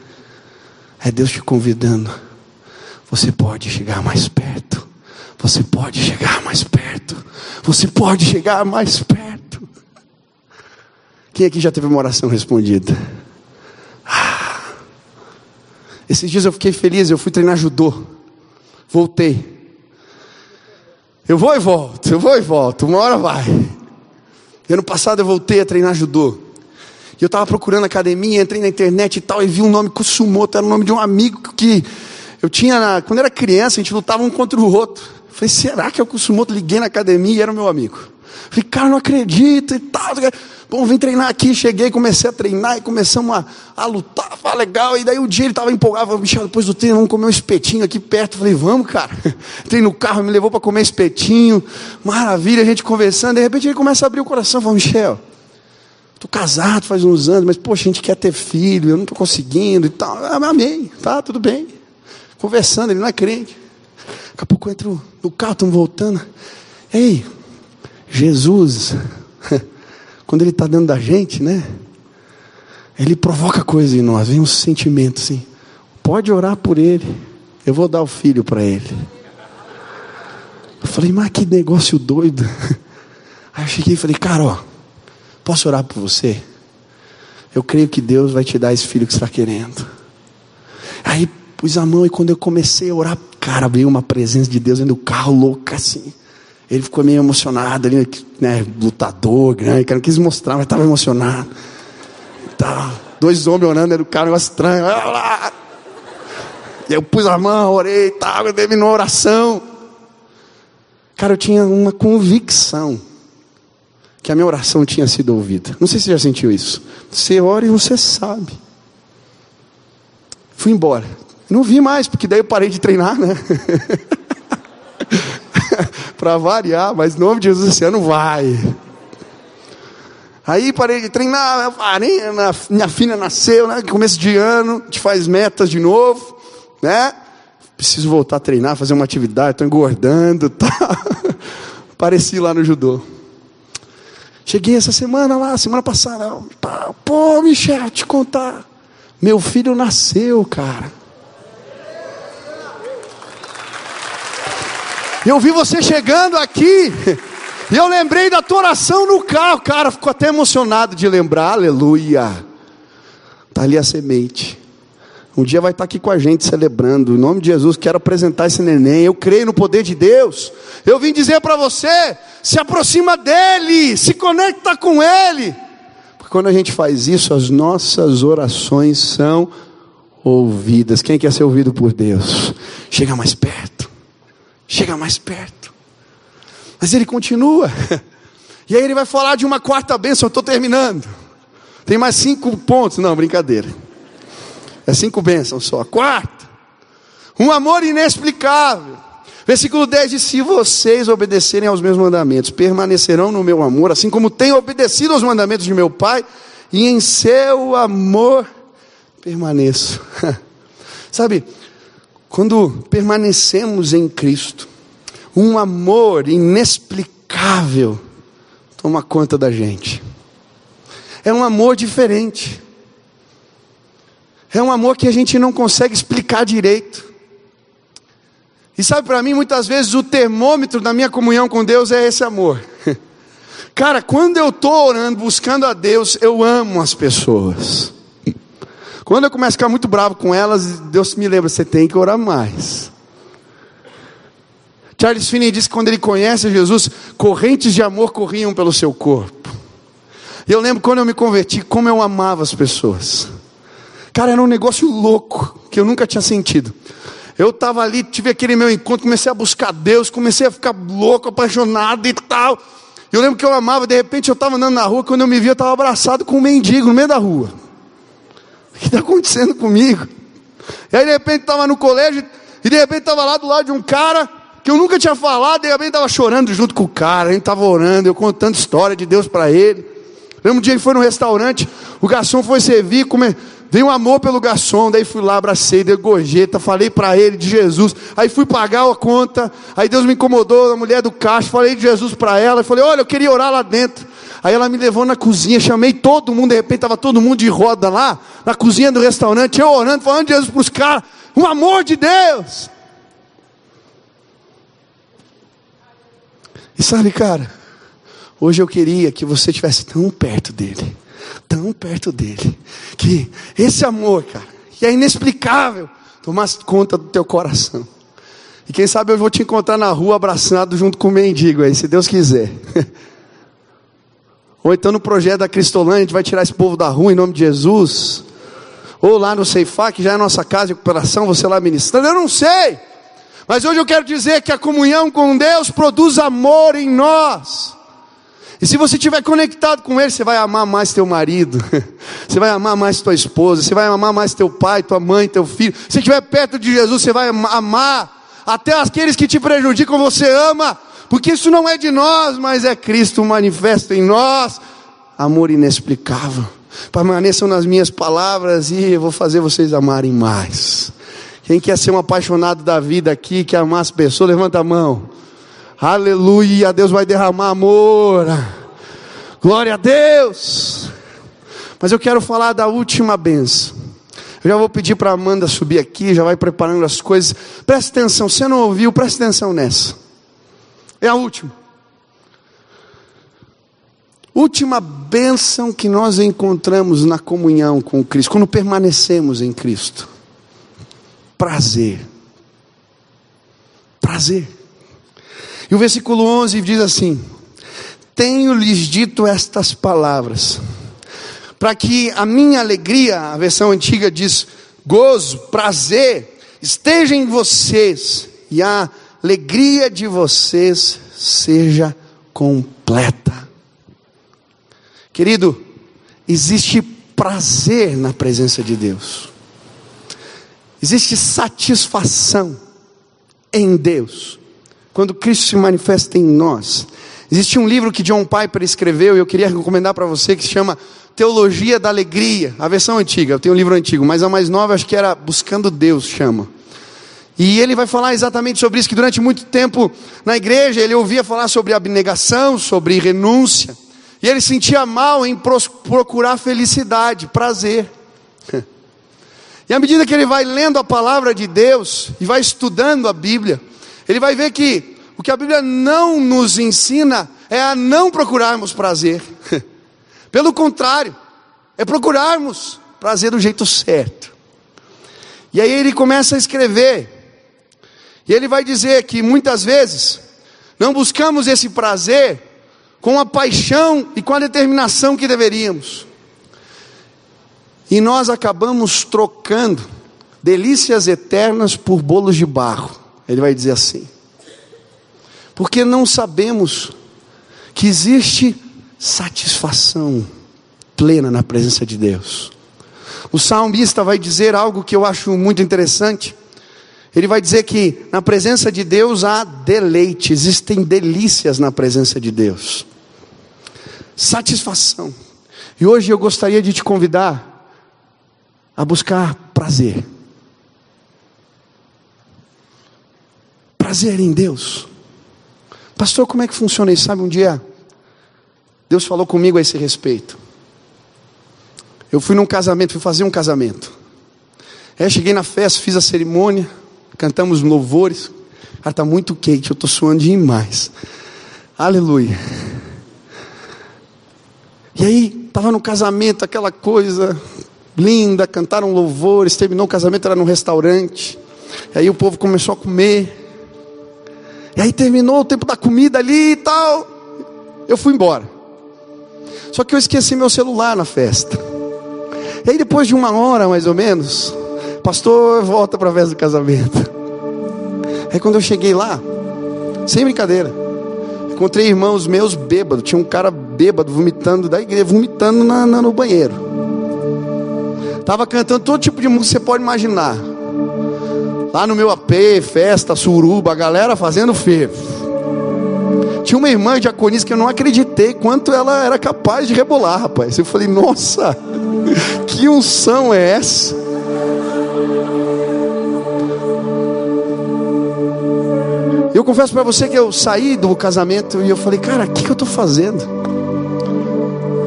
é Deus te convidando. Você pode chegar mais perto. Você pode chegar mais perto. Você pode chegar mais perto. Quem aqui já teve uma oração respondida? Ah. Esses dias eu fiquei feliz, eu fui treinar judô. Voltei. Eu vou e volto, eu vou e volto, uma hora vai. Ano passado eu voltei a treinar judô. E eu estava procurando academia, entrei na internet e tal, e vi um nome Kusumoto, era o nome de um amigo que eu tinha, na, quando era criança, a gente lutava um contra o outro. Falei, será que é o Kusumoto? Liguei na academia e era o meu amigo. Falei, cara, não acredito e tal. Bom, vim treinar aqui, cheguei, comecei a treinar e começamos a, a lutar, foi legal. E daí o dia ele estava empolgado, falei, Michel, depois do treino vamos comer um espetinho aqui perto. Falei, vamos, cara. [LAUGHS] Entrei no carro, me levou para comer espetinho. Maravilha, a gente conversando. De repente ele começa a abrir o coração, falou, Michel, Estou casado faz uns anos, mas poxa, a gente quer ter filho, eu não estou conseguindo e tal. Ah, amém, tá, tudo bem. Conversando, ele não é crente. Daqui a pouco eu entro no carro, estamos voltando. Ei, Jesus, [LAUGHS] quando Ele está dentro da gente, né? Ele provoca coisa em nós, vem um sentimento assim. Pode orar por Ele, eu vou dar o filho para Ele. Eu falei, mas que negócio doido. [LAUGHS] Aí eu cheguei e falei, cara, ó Posso orar por você? Eu creio que Deus vai te dar esse filho que você está querendo. Aí pus a mão e quando eu comecei a orar, cara, veio uma presença de Deus dentro do carro, louca assim. Ele ficou meio emocionado ali, né, lutador, grande, não quis mostrar, mas estava emocionado. Tá, dois homens orando dentro do carro, um negócio estranho. E eu pus a mão, orei, tal, terminou a oração. Cara, eu tinha uma convicção que a minha oração tinha sido ouvida. Não sei se você já sentiu isso. Você ora e você sabe. Fui embora. Não vi mais, porque daí eu parei de treinar, né? [LAUGHS] Para variar, mas em nome de Jesus esse ano vai. Aí parei de treinar, minha filha nasceu, né? Começo de ano, gente faz metas de novo, né? Preciso voltar a treinar, fazer uma atividade, estou engordando, [LAUGHS] tá? Pareci lá no judô. Cheguei essa semana lá, semana passada. Pô, Michel, te contar. Meu filho nasceu, cara. Eu vi você chegando aqui. [LAUGHS] E eu lembrei da tua oração no carro. Cara, ficou até emocionado de lembrar. Aleluia. Está ali a semente. Um dia vai estar aqui com a gente celebrando. Em nome de Jesus, quero apresentar esse neném. Eu creio no poder de Deus. Eu vim dizer para você: se aproxima dele, se conecta com ele. Porque quando a gente faz isso, as nossas orações são ouvidas. Quem quer ser ouvido por Deus? Chega mais perto. Chega mais perto. Mas ele continua. [LAUGHS] E aí ele vai falar de uma quarta bênção. Eu estou terminando. Tem mais cinco pontos. Não, brincadeira. É cinco bênçãos só. Quarta, um amor inexplicável. Versículo 10 diz: Se vocês obedecerem aos meus mandamentos, permanecerão no meu amor, assim como tenho obedecido aos mandamentos de meu Pai, e em seu amor permaneço. [LAUGHS] Sabe, quando permanecemos em Cristo, um amor inexplicável toma conta da gente. É um amor diferente. É um amor que a gente não consegue explicar direito. E sabe, para mim, muitas vezes o termômetro da minha comunhão com Deus é esse amor. [LAUGHS] Cara, quando eu estou orando, buscando a Deus, eu amo as pessoas. Quando eu começo a ficar muito bravo com elas, Deus me lembra: você tem que orar mais. Charles Finney disse que quando ele conhece Jesus, correntes de amor corriam pelo seu corpo. Eu lembro quando eu me converti, como eu amava as pessoas. Cara, era um negócio louco que eu nunca tinha sentido. Eu estava ali, tive aquele meu encontro, comecei a buscar Deus, comecei a ficar louco, apaixonado e tal. Eu lembro que eu amava, de repente eu estava andando na rua, quando eu me vi, eu estava abraçado com um mendigo no meio da rua. O que está acontecendo comigo? E aí de repente estava no colégio, e de repente estava lá do lado de um cara que eu nunca tinha falado, de repente estava chorando junto com o cara, a gente estava orando, eu contando história de Deus para ele. Lembro um dia que foi no restaurante, o garçom foi servir, come... Veio um amor pelo garçom, daí fui lá, abracei, dei gorjeta, falei para ele de Jesus. Aí fui pagar a conta, aí Deus me incomodou, a mulher do caixa, falei de Jesus para ela, falei: "Olha, eu queria orar lá dentro". Aí ela me levou na cozinha, chamei todo mundo, de repente estava todo mundo de roda lá, na cozinha do restaurante, eu orando, falando de Jesus para os caras, um amor de Deus. E sabe, cara, hoje eu queria que você estivesse tão perto dele tão perto dele, que esse amor, cara, que é inexplicável, tomasse conta do teu coração. E quem sabe eu vou te encontrar na rua abraçado junto com o mendigo aí, se Deus quiser. [LAUGHS] Ou então no projeto da Cristolândia, a gente vai tirar esse povo da rua em nome de Jesus. Ou lá no Ceifá, que já é nossa casa de recuperação, você lá ministrando, eu não sei. Mas hoje eu quero dizer que a comunhão com Deus produz amor em nós. E se você estiver conectado com Ele, você vai amar mais teu marido, [LAUGHS] você vai amar mais tua esposa, você vai amar mais teu pai, tua mãe, teu filho. Se estiver perto de Jesus, você vai amar até aqueles que te prejudicam, você ama, porque isso não é de nós, mas é Cristo manifesto em nós. Amor inexplicável. Permaneçam nas minhas palavras e eu vou fazer vocês amarem mais. Quem quer ser um apaixonado da vida aqui, quer amar as pessoas, levanta a mão. Aleluia, Deus vai derramar amor. Glória a Deus. Mas eu quero falar da última benção. Eu já vou pedir para Amanda subir aqui, já vai preparando as coisas. Preste atenção, você não ouviu, preste atenção nessa. É a última. Última bênção que nós encontramos na comunhão com Cristo, quando permanecemos em Cristo. Prazer. Prazer. E o versículo 11 diz assim: Tenho-lhes dito estas palavras, para que a minha alegria, a versão antiga diz gozo, prazer, esteja em vocês e a alegria de vocês seja completa. Querido, existe prazer na presença de Deus, existe satisfação em Deus quando Cristo se manifesta em nós. Existe um livro que John Piper escreveu e eu queria recomendar para você que se chama Teologia da Alegria, a versão antiga, eu tenho um livro antigo, mas a mais nova acho que era Buscando Deus, chama. E ele vai falar exatamente sobre isso, que durante muito tempo na igreja ele ouvia falar sobre abnegação, sobre renúncia, e ele sentia mal em procurar felicidade, prazer. [LAUGHS] E à medida que ele vai lendo a palavra de Deus e vai estudando a Bíblia, ele vai ver que o que a Bíblia não nos ensina é a não procurarmos prazer. [LAUGHS] Pelo contrário, é procurarmos prazer do jeito certo. E aí ele começa a escrever. E ele vai dizer que muitas vezes não buscamos esse prazer com a paixão e com a determinação que deveríamos. E nós acabamos trocando delícias eternas por bolos de barro. Ele vai dizer assim: porque não sabemos que existe satisfação plena na presença de Deus. O salmista vai dizer algo que eu acho muito interessante. Ele vai dizer que na presença de Deus há deleite, existem delícias na presença de Deus. Satisfação. E hoje eu gostaria de te convidar a buscar prazer. Prazer em Deus. Pastor, como é que funciona isso? Sabe, um dia Deus falou comigo a esse respeito. Eu fui num casamento, fui fazer um casamento. Aí cheguei na festa, fiz a cerimônia, cantamos louvores. Cara, tá muito quente, eu estou suando demais. Aleluia. E aí, estava no casamento, aquela coisa linda, cantaram louvores, terminou o casamento, era num restaurante. E aí o povo começou a comer. E aí terminou o tempo da comida ali e tal. Eu fui embora. Só que eu esqueci meu celular na festa. E aí depois de uma hora mais ou menos, pastor volta para a festa do casamento. Aí quando eu cheguei lá, sem brincadeira, encontrei irmãos meus bêbados. Tinha um cara bêbado vomitando da igreja, vomitando na, na, no banheiro. Tava cantando todo tipo de música que você pode imaginar. Lá no meu AP, festa, suruba, a galera fazendo fervo. Tinha uma irmã diaconisa que eu não acreditei quanto ela era capaz de rebolar, rapaz. Eu falei, nossa, [LAUGHS] que unção é essa? Eu confesso para você que eu saí do casamento e eu falei, cara, o que, que eu estou fazendo?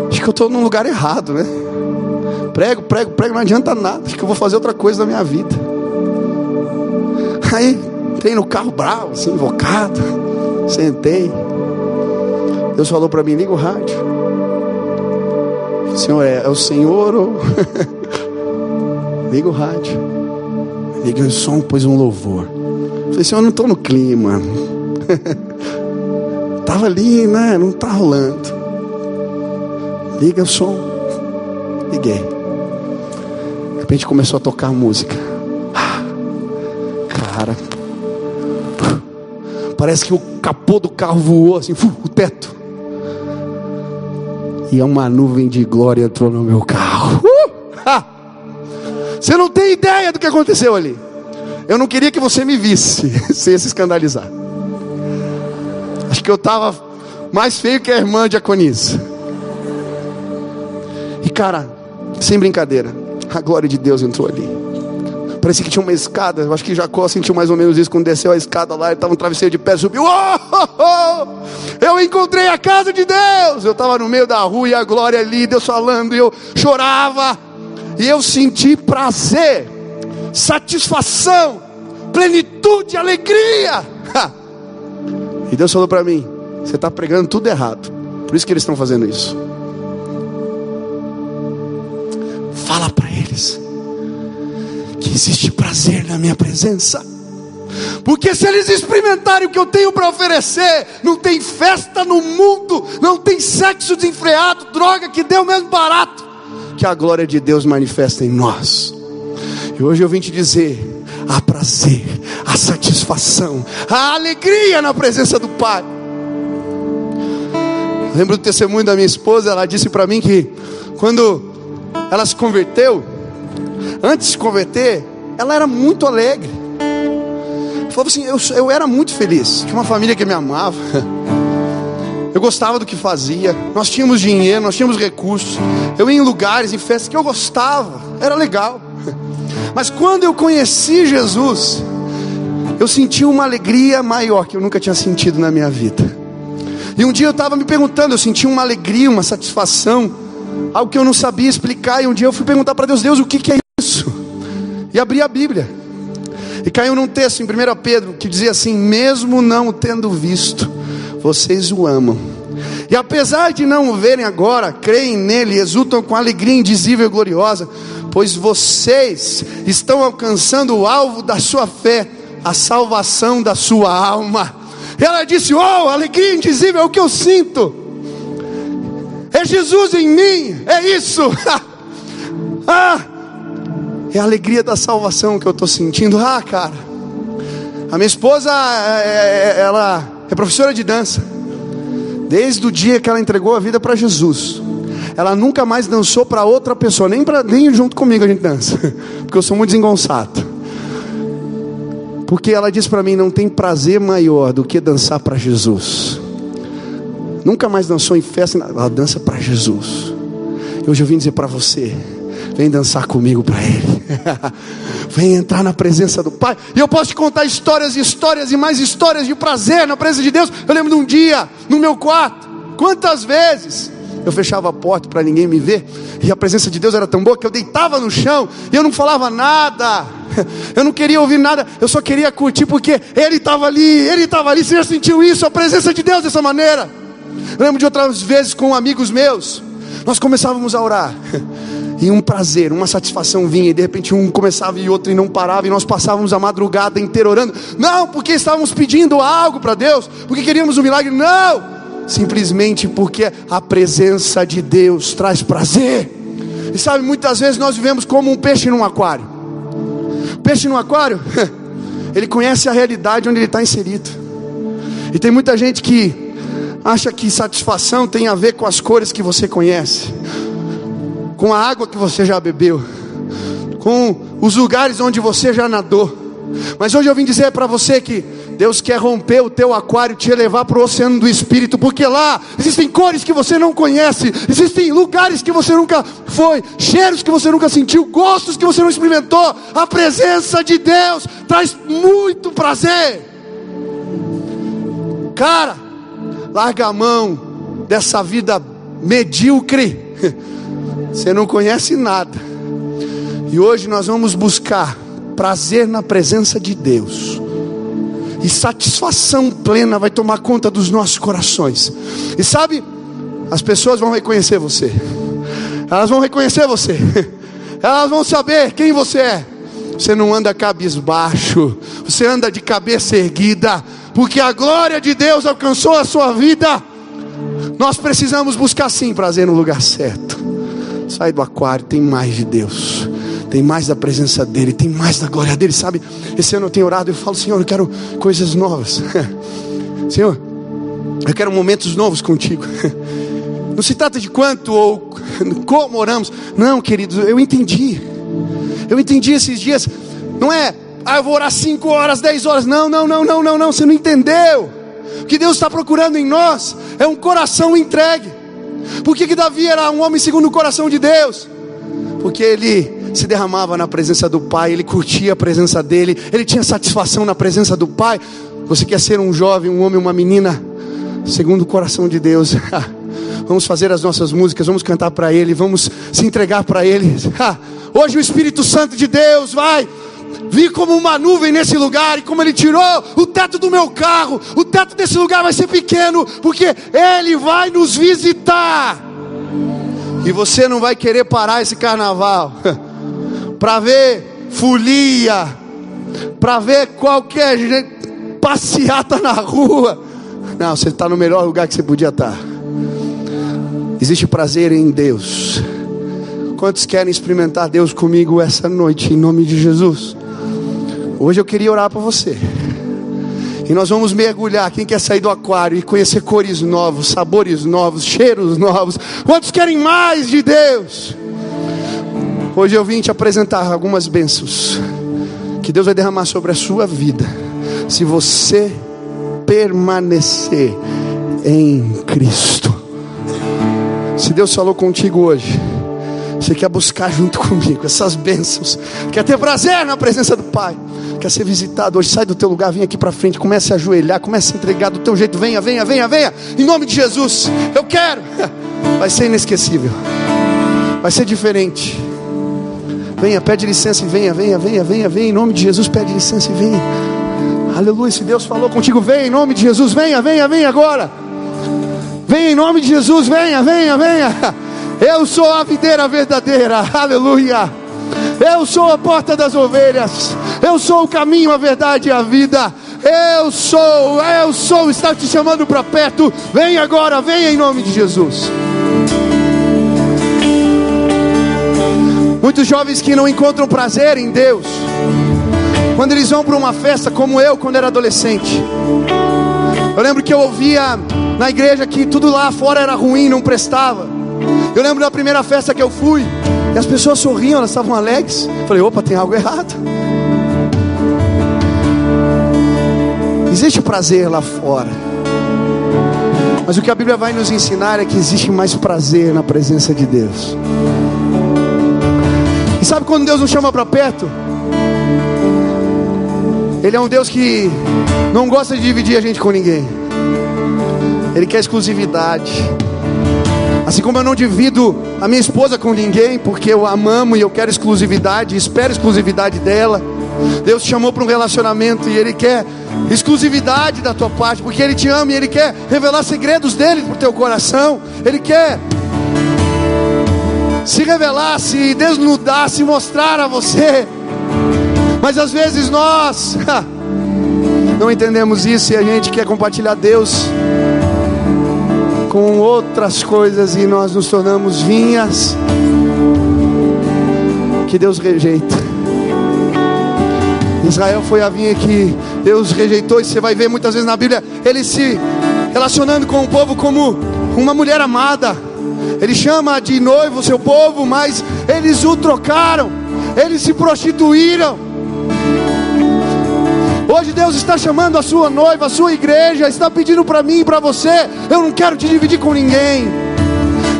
Acho que eu estou num lugar errado, né? Prego, prego, prego, não adianta nada. Acho que eu vou fazer outra coisa na minha vida. Aí, entrei no carro bravo, assim, invocado. Sentei. Deus falou para mim: liga o rádio. Senhor, é, é o Senhor ou. [LAUGHS] liga o rádio. Liguei o som, pôs um louvor. Falei, Senhor, não estou no clima. [LAUGHS] Tava ali, né? Não tá rolando. Liga o som. Liguei. De repente começou a tocar música. Cara. Parece que o capô do carro voou assim, o teto e uma nuvem de glória entrou no meu carro. Uh! Você não tem ideia do que aconteceu ali. Eu não queria que você me visse, [LAUGHS] sem se escandalizar. Acho que eu estava mais feio que a irmã de Aconisa. E cara, sem brincadeira, a glória de Deus entrou ali. Parecia que tinha uma escada. Eu acho que Jacó sentiu mais ou menos isso quando desceu a escada lá. Ele estava um travesseiro de pé, subiu. Oh, Eu encontrei a casa de Deus. Eu estava no meio da rua e a glória ali, Deus falando, e eu chorava. E eu senti prazer, satisfação, plenitude, alegria. E Deus falou para mim: Você está pregando tudo errado. Por isso que eles estão fazendo isso. Fala para eles que existe prazer na minha presença. Porque se eles experimentarem o que eu tenho para oferecer, não tem festa no mundo, não tem sexo desenfreado, droga que deu mesmo barato, que a glória de Deus manifesta em nós. E hoje eu vim te dizer: há prazer, há satisfação, há alegria na presença do Pai. lembro do testemunho da minha esposa, ela disse para mim que quando ela se converteu, antes de se converter, ela era muito alegre. Falava assim: eu, eu era muito feliz. Tinha uma família que me amava. [LAUGHS] Eu gostava do que fazia. Nós tínhamos dinheiro, nós tínhamos recursos. Eu ia em lugares, em festas que eu gostava. Era legal. [LAUGHS] Mas quando eu conheci Jesus, eu senti uma alegria maior que eu nunca tinha sentido na minha vida. E um dia eu estava me perguntando, eu senti uma alegria, uma satisfação, algo que eu não sabia explicar. E um dia eu fui perguntar para Deus: Deus, o que, que é isso? E abri a Bíblia. E caiu num texto em 1 Pedro que dizia assim: Mesmo não tendo visto, vocês o amam. E apesar de não o verem agora, creem nele exultam com alegria indizível e gloriosa, pois vocês estão alcançando o alvo da sua fé, a salvação da sua alma. Ela disse: Oh, alegria indizível é o que eu sinto. É Jesus em mim, é isso. [LAUGHS] ah, é a alegria da salvação que eu estou sentindo. Ah, cara, a minha esposa, é, é, é, ela é professora de dança. Desde o dia que ela entregou a vida para Jesus, ela nunca mais dançou para outra pessoa, nem, pra, nem junto comigo a gente dança, [LAUGHS] porque eu sou muito desengonçado. Porque ela disse para mim: não tem prazer maior do que dançar para Jesus. Nunca mais dançou em festa, ela dança para Jesus. Hoje eu vim dizer para você: Vem dançar comigo para Ele. [LAUGHS] Vem entrar na presença do Pai. E eu posso te contar histórias e histórias e mais histórias de prazer na presença de Deus. Eu lembro de um dia, no meu quarto, quantas vezes eu fechava a porta para ninguém me ver, e a presença de Deus era tão boa que eu deitava no chão e eu não falava nada. [LAUGHS] Eu não queria ouvir nada, eu só queria curtir porque Ele estava ali, Ele estava ali. Você já sentiu isso, a presença de Deus dessa maneira? Eu lembro de outras vezes com amigos meus, nós começávamos a orar. [LAUGHS] E um prazer, uma satisfação vinha, e de repente um começava e outro e não parava, e nós passávamos a madrugada inteira orando. Não, porque estávamos pedindo algo para Deus, porque queríamos um milagre. Não! Simplesmente porque a presença de Deus traz prazer. E sabe, muitas vezes nós vivemos como um peixe num aquário. Peixe no aquário, [LAUGHS] ele conhece a realidade onde ele está inserido. E tem muita gente que acha que satisfação tem a ver com as cores que você conhece com a água que você já bebeu, com os lugares onde você já nadou. Mas hoje eu vim dizer para você que Deus quer romper o teu aquário, te levar para o oceano do Espírito, porque lá existem cores que você não conhece, existem lugares que você nunca foi, cheiros que você nunca sentiu, gostos que você não experimentou. A presença de Deus traz muito prazer. Cara, larga a mão dessa vida medíocre [LAUGHS] você não conhece nada. E hoje nós vamos buscar prazer na presença de Deus. E satisfação plena vai tomar conta dos nossos corações. E sabe, as pessoas vão reconhecer você. Elas vão reconhecer você. [LAUGHS] Elas vão saber quem você é. Você não anda cabisbaixo, você anda de cabeça erguida, porque a glória de Deus alcançou a sua vida. Nós precisamos buscar sim prazer no lugar certo. Sai do aquário, tem mais de Deus. Tem mais da presença dEle, tem mais da glória dEle, sabe? Esse ano eu tenho orado, eu falo, Senhor, eu quero coisas novas. [LAUGHS] Senhor, eu quero momentos novos contigo. [LAUGHS] Não se trata de quanto ou como oramos. Não, queridos, eu entendi. Eu entendi esses dias. Não é, ah, eu vou orar 5 horas, 10 horas. Não, não, não, não, não, não. Você não entendeu. O que Deus está procurando em nós é um coração entregue. Por que, que Davi era um homem segundo o coração de Deus? Porque ele se derramava na presença do Pai, ele curtia a presença dele, ele tinha satisfação na presença do Pai. Você quer ser um jovem, um homem, uma menina, segundo o coração de Deus? [LAUGHS] vamos fazer as nossas músicas, vamos cantar para Ele, vamos se entregar para Ele. [LAUGHS] Hoje o Espírito Santo de Deus vai Vi como uma nuvem nesse lugar e como ele tirou o teto do meu carro. O teto desse lugar vai ser pequeno, porque ele vai nos visitar. E você não vai querer parar esse carnaval [LAUGHS] para ver folia, para ver qualquer gente passeata na rua. Não, você está no melhor lugar que você podia estar. Existe prazer em Deus. Quantos querem experimentar Deus comigo essa noite, em nome de Jesus? Hoje eu queria orar para você. E nós vamos mergulhar. Quem quer sair do aquário e conhecer cores novas, sabores novos, cheiros novos? Quantos querem mais de Deus? Hoje eu vim te apresentar algumas bênçãos que Deus vai derramar sobre a sua vida. Se você permanecer em Cristo. Se Deus falou contigo hoje, você quer buscar junto comigo essas bênçãos, quer ter prazer na presença do Pai quer ser visitado hoje, sai do teu lugar, vem aqui para frente, comece a ajoelhar, comece a entregar do teu jeito, venha, venha, venha, venha, em nome de Jesus, eu quero, [LAUGHS] vai ser inesquecível, vai ser diferente. Venha, pede licença e venha, venha, venha, venha, venha, em nome de Jesus, pede licença e venha. Aleluia, se Deus falou contigo, venha em nome de Jesus, venha, venha, venha agora. Venha em nome de Jesus, venha, venha, venha. Eu sou a videira verdadeira, aleluia. Eu sou a porta das ovelhas. Eu sou o caminho, a verdade e a vida. Eu sou, eu sou, está te chamando para perto. Vem agora, venha em nome de Jesus. Muitos jovens que não encontram prazer em Deus, quando eles vão para uma festa, como eu, quando era adolescente. Eu lembro que eu ouvia na igreja que tudo lá fora era ruim, não prestava. Eu lembro da primeira festa que eu fui. E as pessoas sorriam, elas estavam alegres. falei, opa, tem algo errado. Existe prazer lá fora. Mas o que a Bíblia vai nos ensinar é que existe mais prazer na presença de Deus. Sabe quando Deus nos chama para perto? Ele é um Deus que não gosta de dividir a gente com ninguém. Ele quer exclusividade. Assim como eu não divido a minha esposa com ninguém, porque eu a amo e eu quero exclusividade, espero exclusividade dela. Deus te chamou para um relacionamento e Ele quer exclusividade da tua parte, porque Ele te ama e Ele quer revelar segredos dele para o teu coração. Ele quer se revelar, se desnudar, se mostrar a você. Mas às vezes nós [LAUGHS] não entendemos isso e a gente quer compartilhar Deus com outras coisas e nós nos tornamos vinhas que Deus rejeita. Israel foi a vinha que Deus rejeitou, e você vai ver muitas vezes na Bíblia ele se relacionando com o povo como uma mulher amada. Ele chama de noivo o seu povo, mas eles o trocaram, eles se prostituíram. Hoje Deus está chamando a sua noiva, a sua igreja, está pedindo para mim e para você. Eu não quero te dividir com ninguém.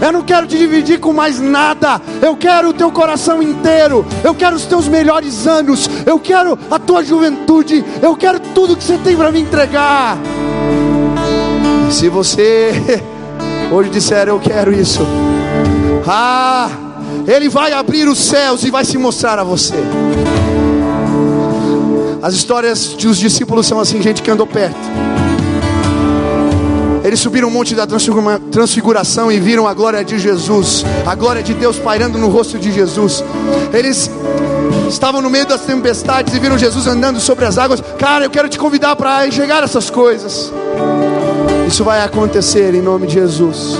Eu não quero te dividir com mais nada. Eu quero o teu coração inteiro. Eu quero os teus melhores anos. Eu quero a tua juventude. Eu quero tudo que você tem para me entregar. Se você [LAUGHS] hoje disser eu quero isso, ah, Ele vai abrir os céus e vai se mostrar a você. As histórias dos discípulos são assim, gente que andou perto. Eles subiram o monte da transfiguração e viram a glória de Jesus, a glória de Deus pairando no rosto de Jesus. Eles estavam no meio das tempestades e viram Jesus andando sobre as águas. Cara, eu quero te convidar para enxergar essas coisas. Isso vai acontecer em nome de Jesus.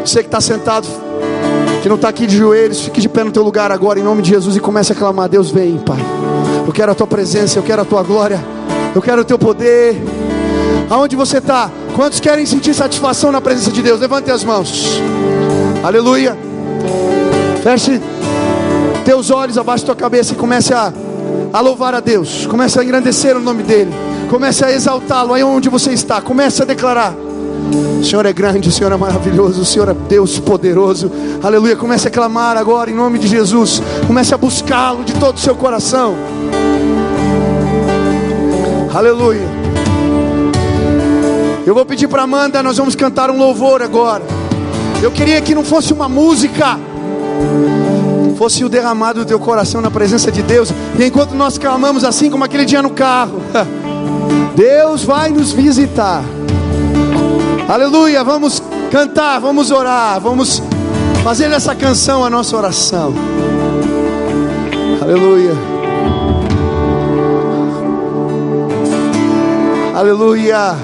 Você que está sentado, que não está aqui de joelhos, fique de pé no teu lugar agora, em nome de Jesus, e comece a clamar: Deus vem, Pai. Eu quero a tua presença, eu quero a tua glória, eu quero o teu poder. Aonde você está? Quantos querem sentir satisfação na presença de Deus? Levante as mãos. Aleluia. Feche teus olhos abaixo da tua cabeça e comece a, a louvar a Deus. Comece a engrandecer o nome dEle. Comece a exaltá-lo aí onde você está. Comece a declarar. O Senhor é grande, o Senhor é maravilhoso, o Senhor é Deus poderoso. Aleluia. Comece a clamar agora em nome de Jesus. Comece a buscá-lo de todo o seu coração. Aleluia. Eu vou pedir para Amanda, nós vamos cantar um louvor agora. Eu queria que não fosse uma música, fosse o derramado do teu coração na presença de Deus. E enquanto nós clamamos assim como aquele dia no carro, [LAUGHS] Deus vai nos visitar. Aleluia, vamos cantar, vamos orar, vamos fazer dessa canção a nossa oração. Aleluia. Aleluia.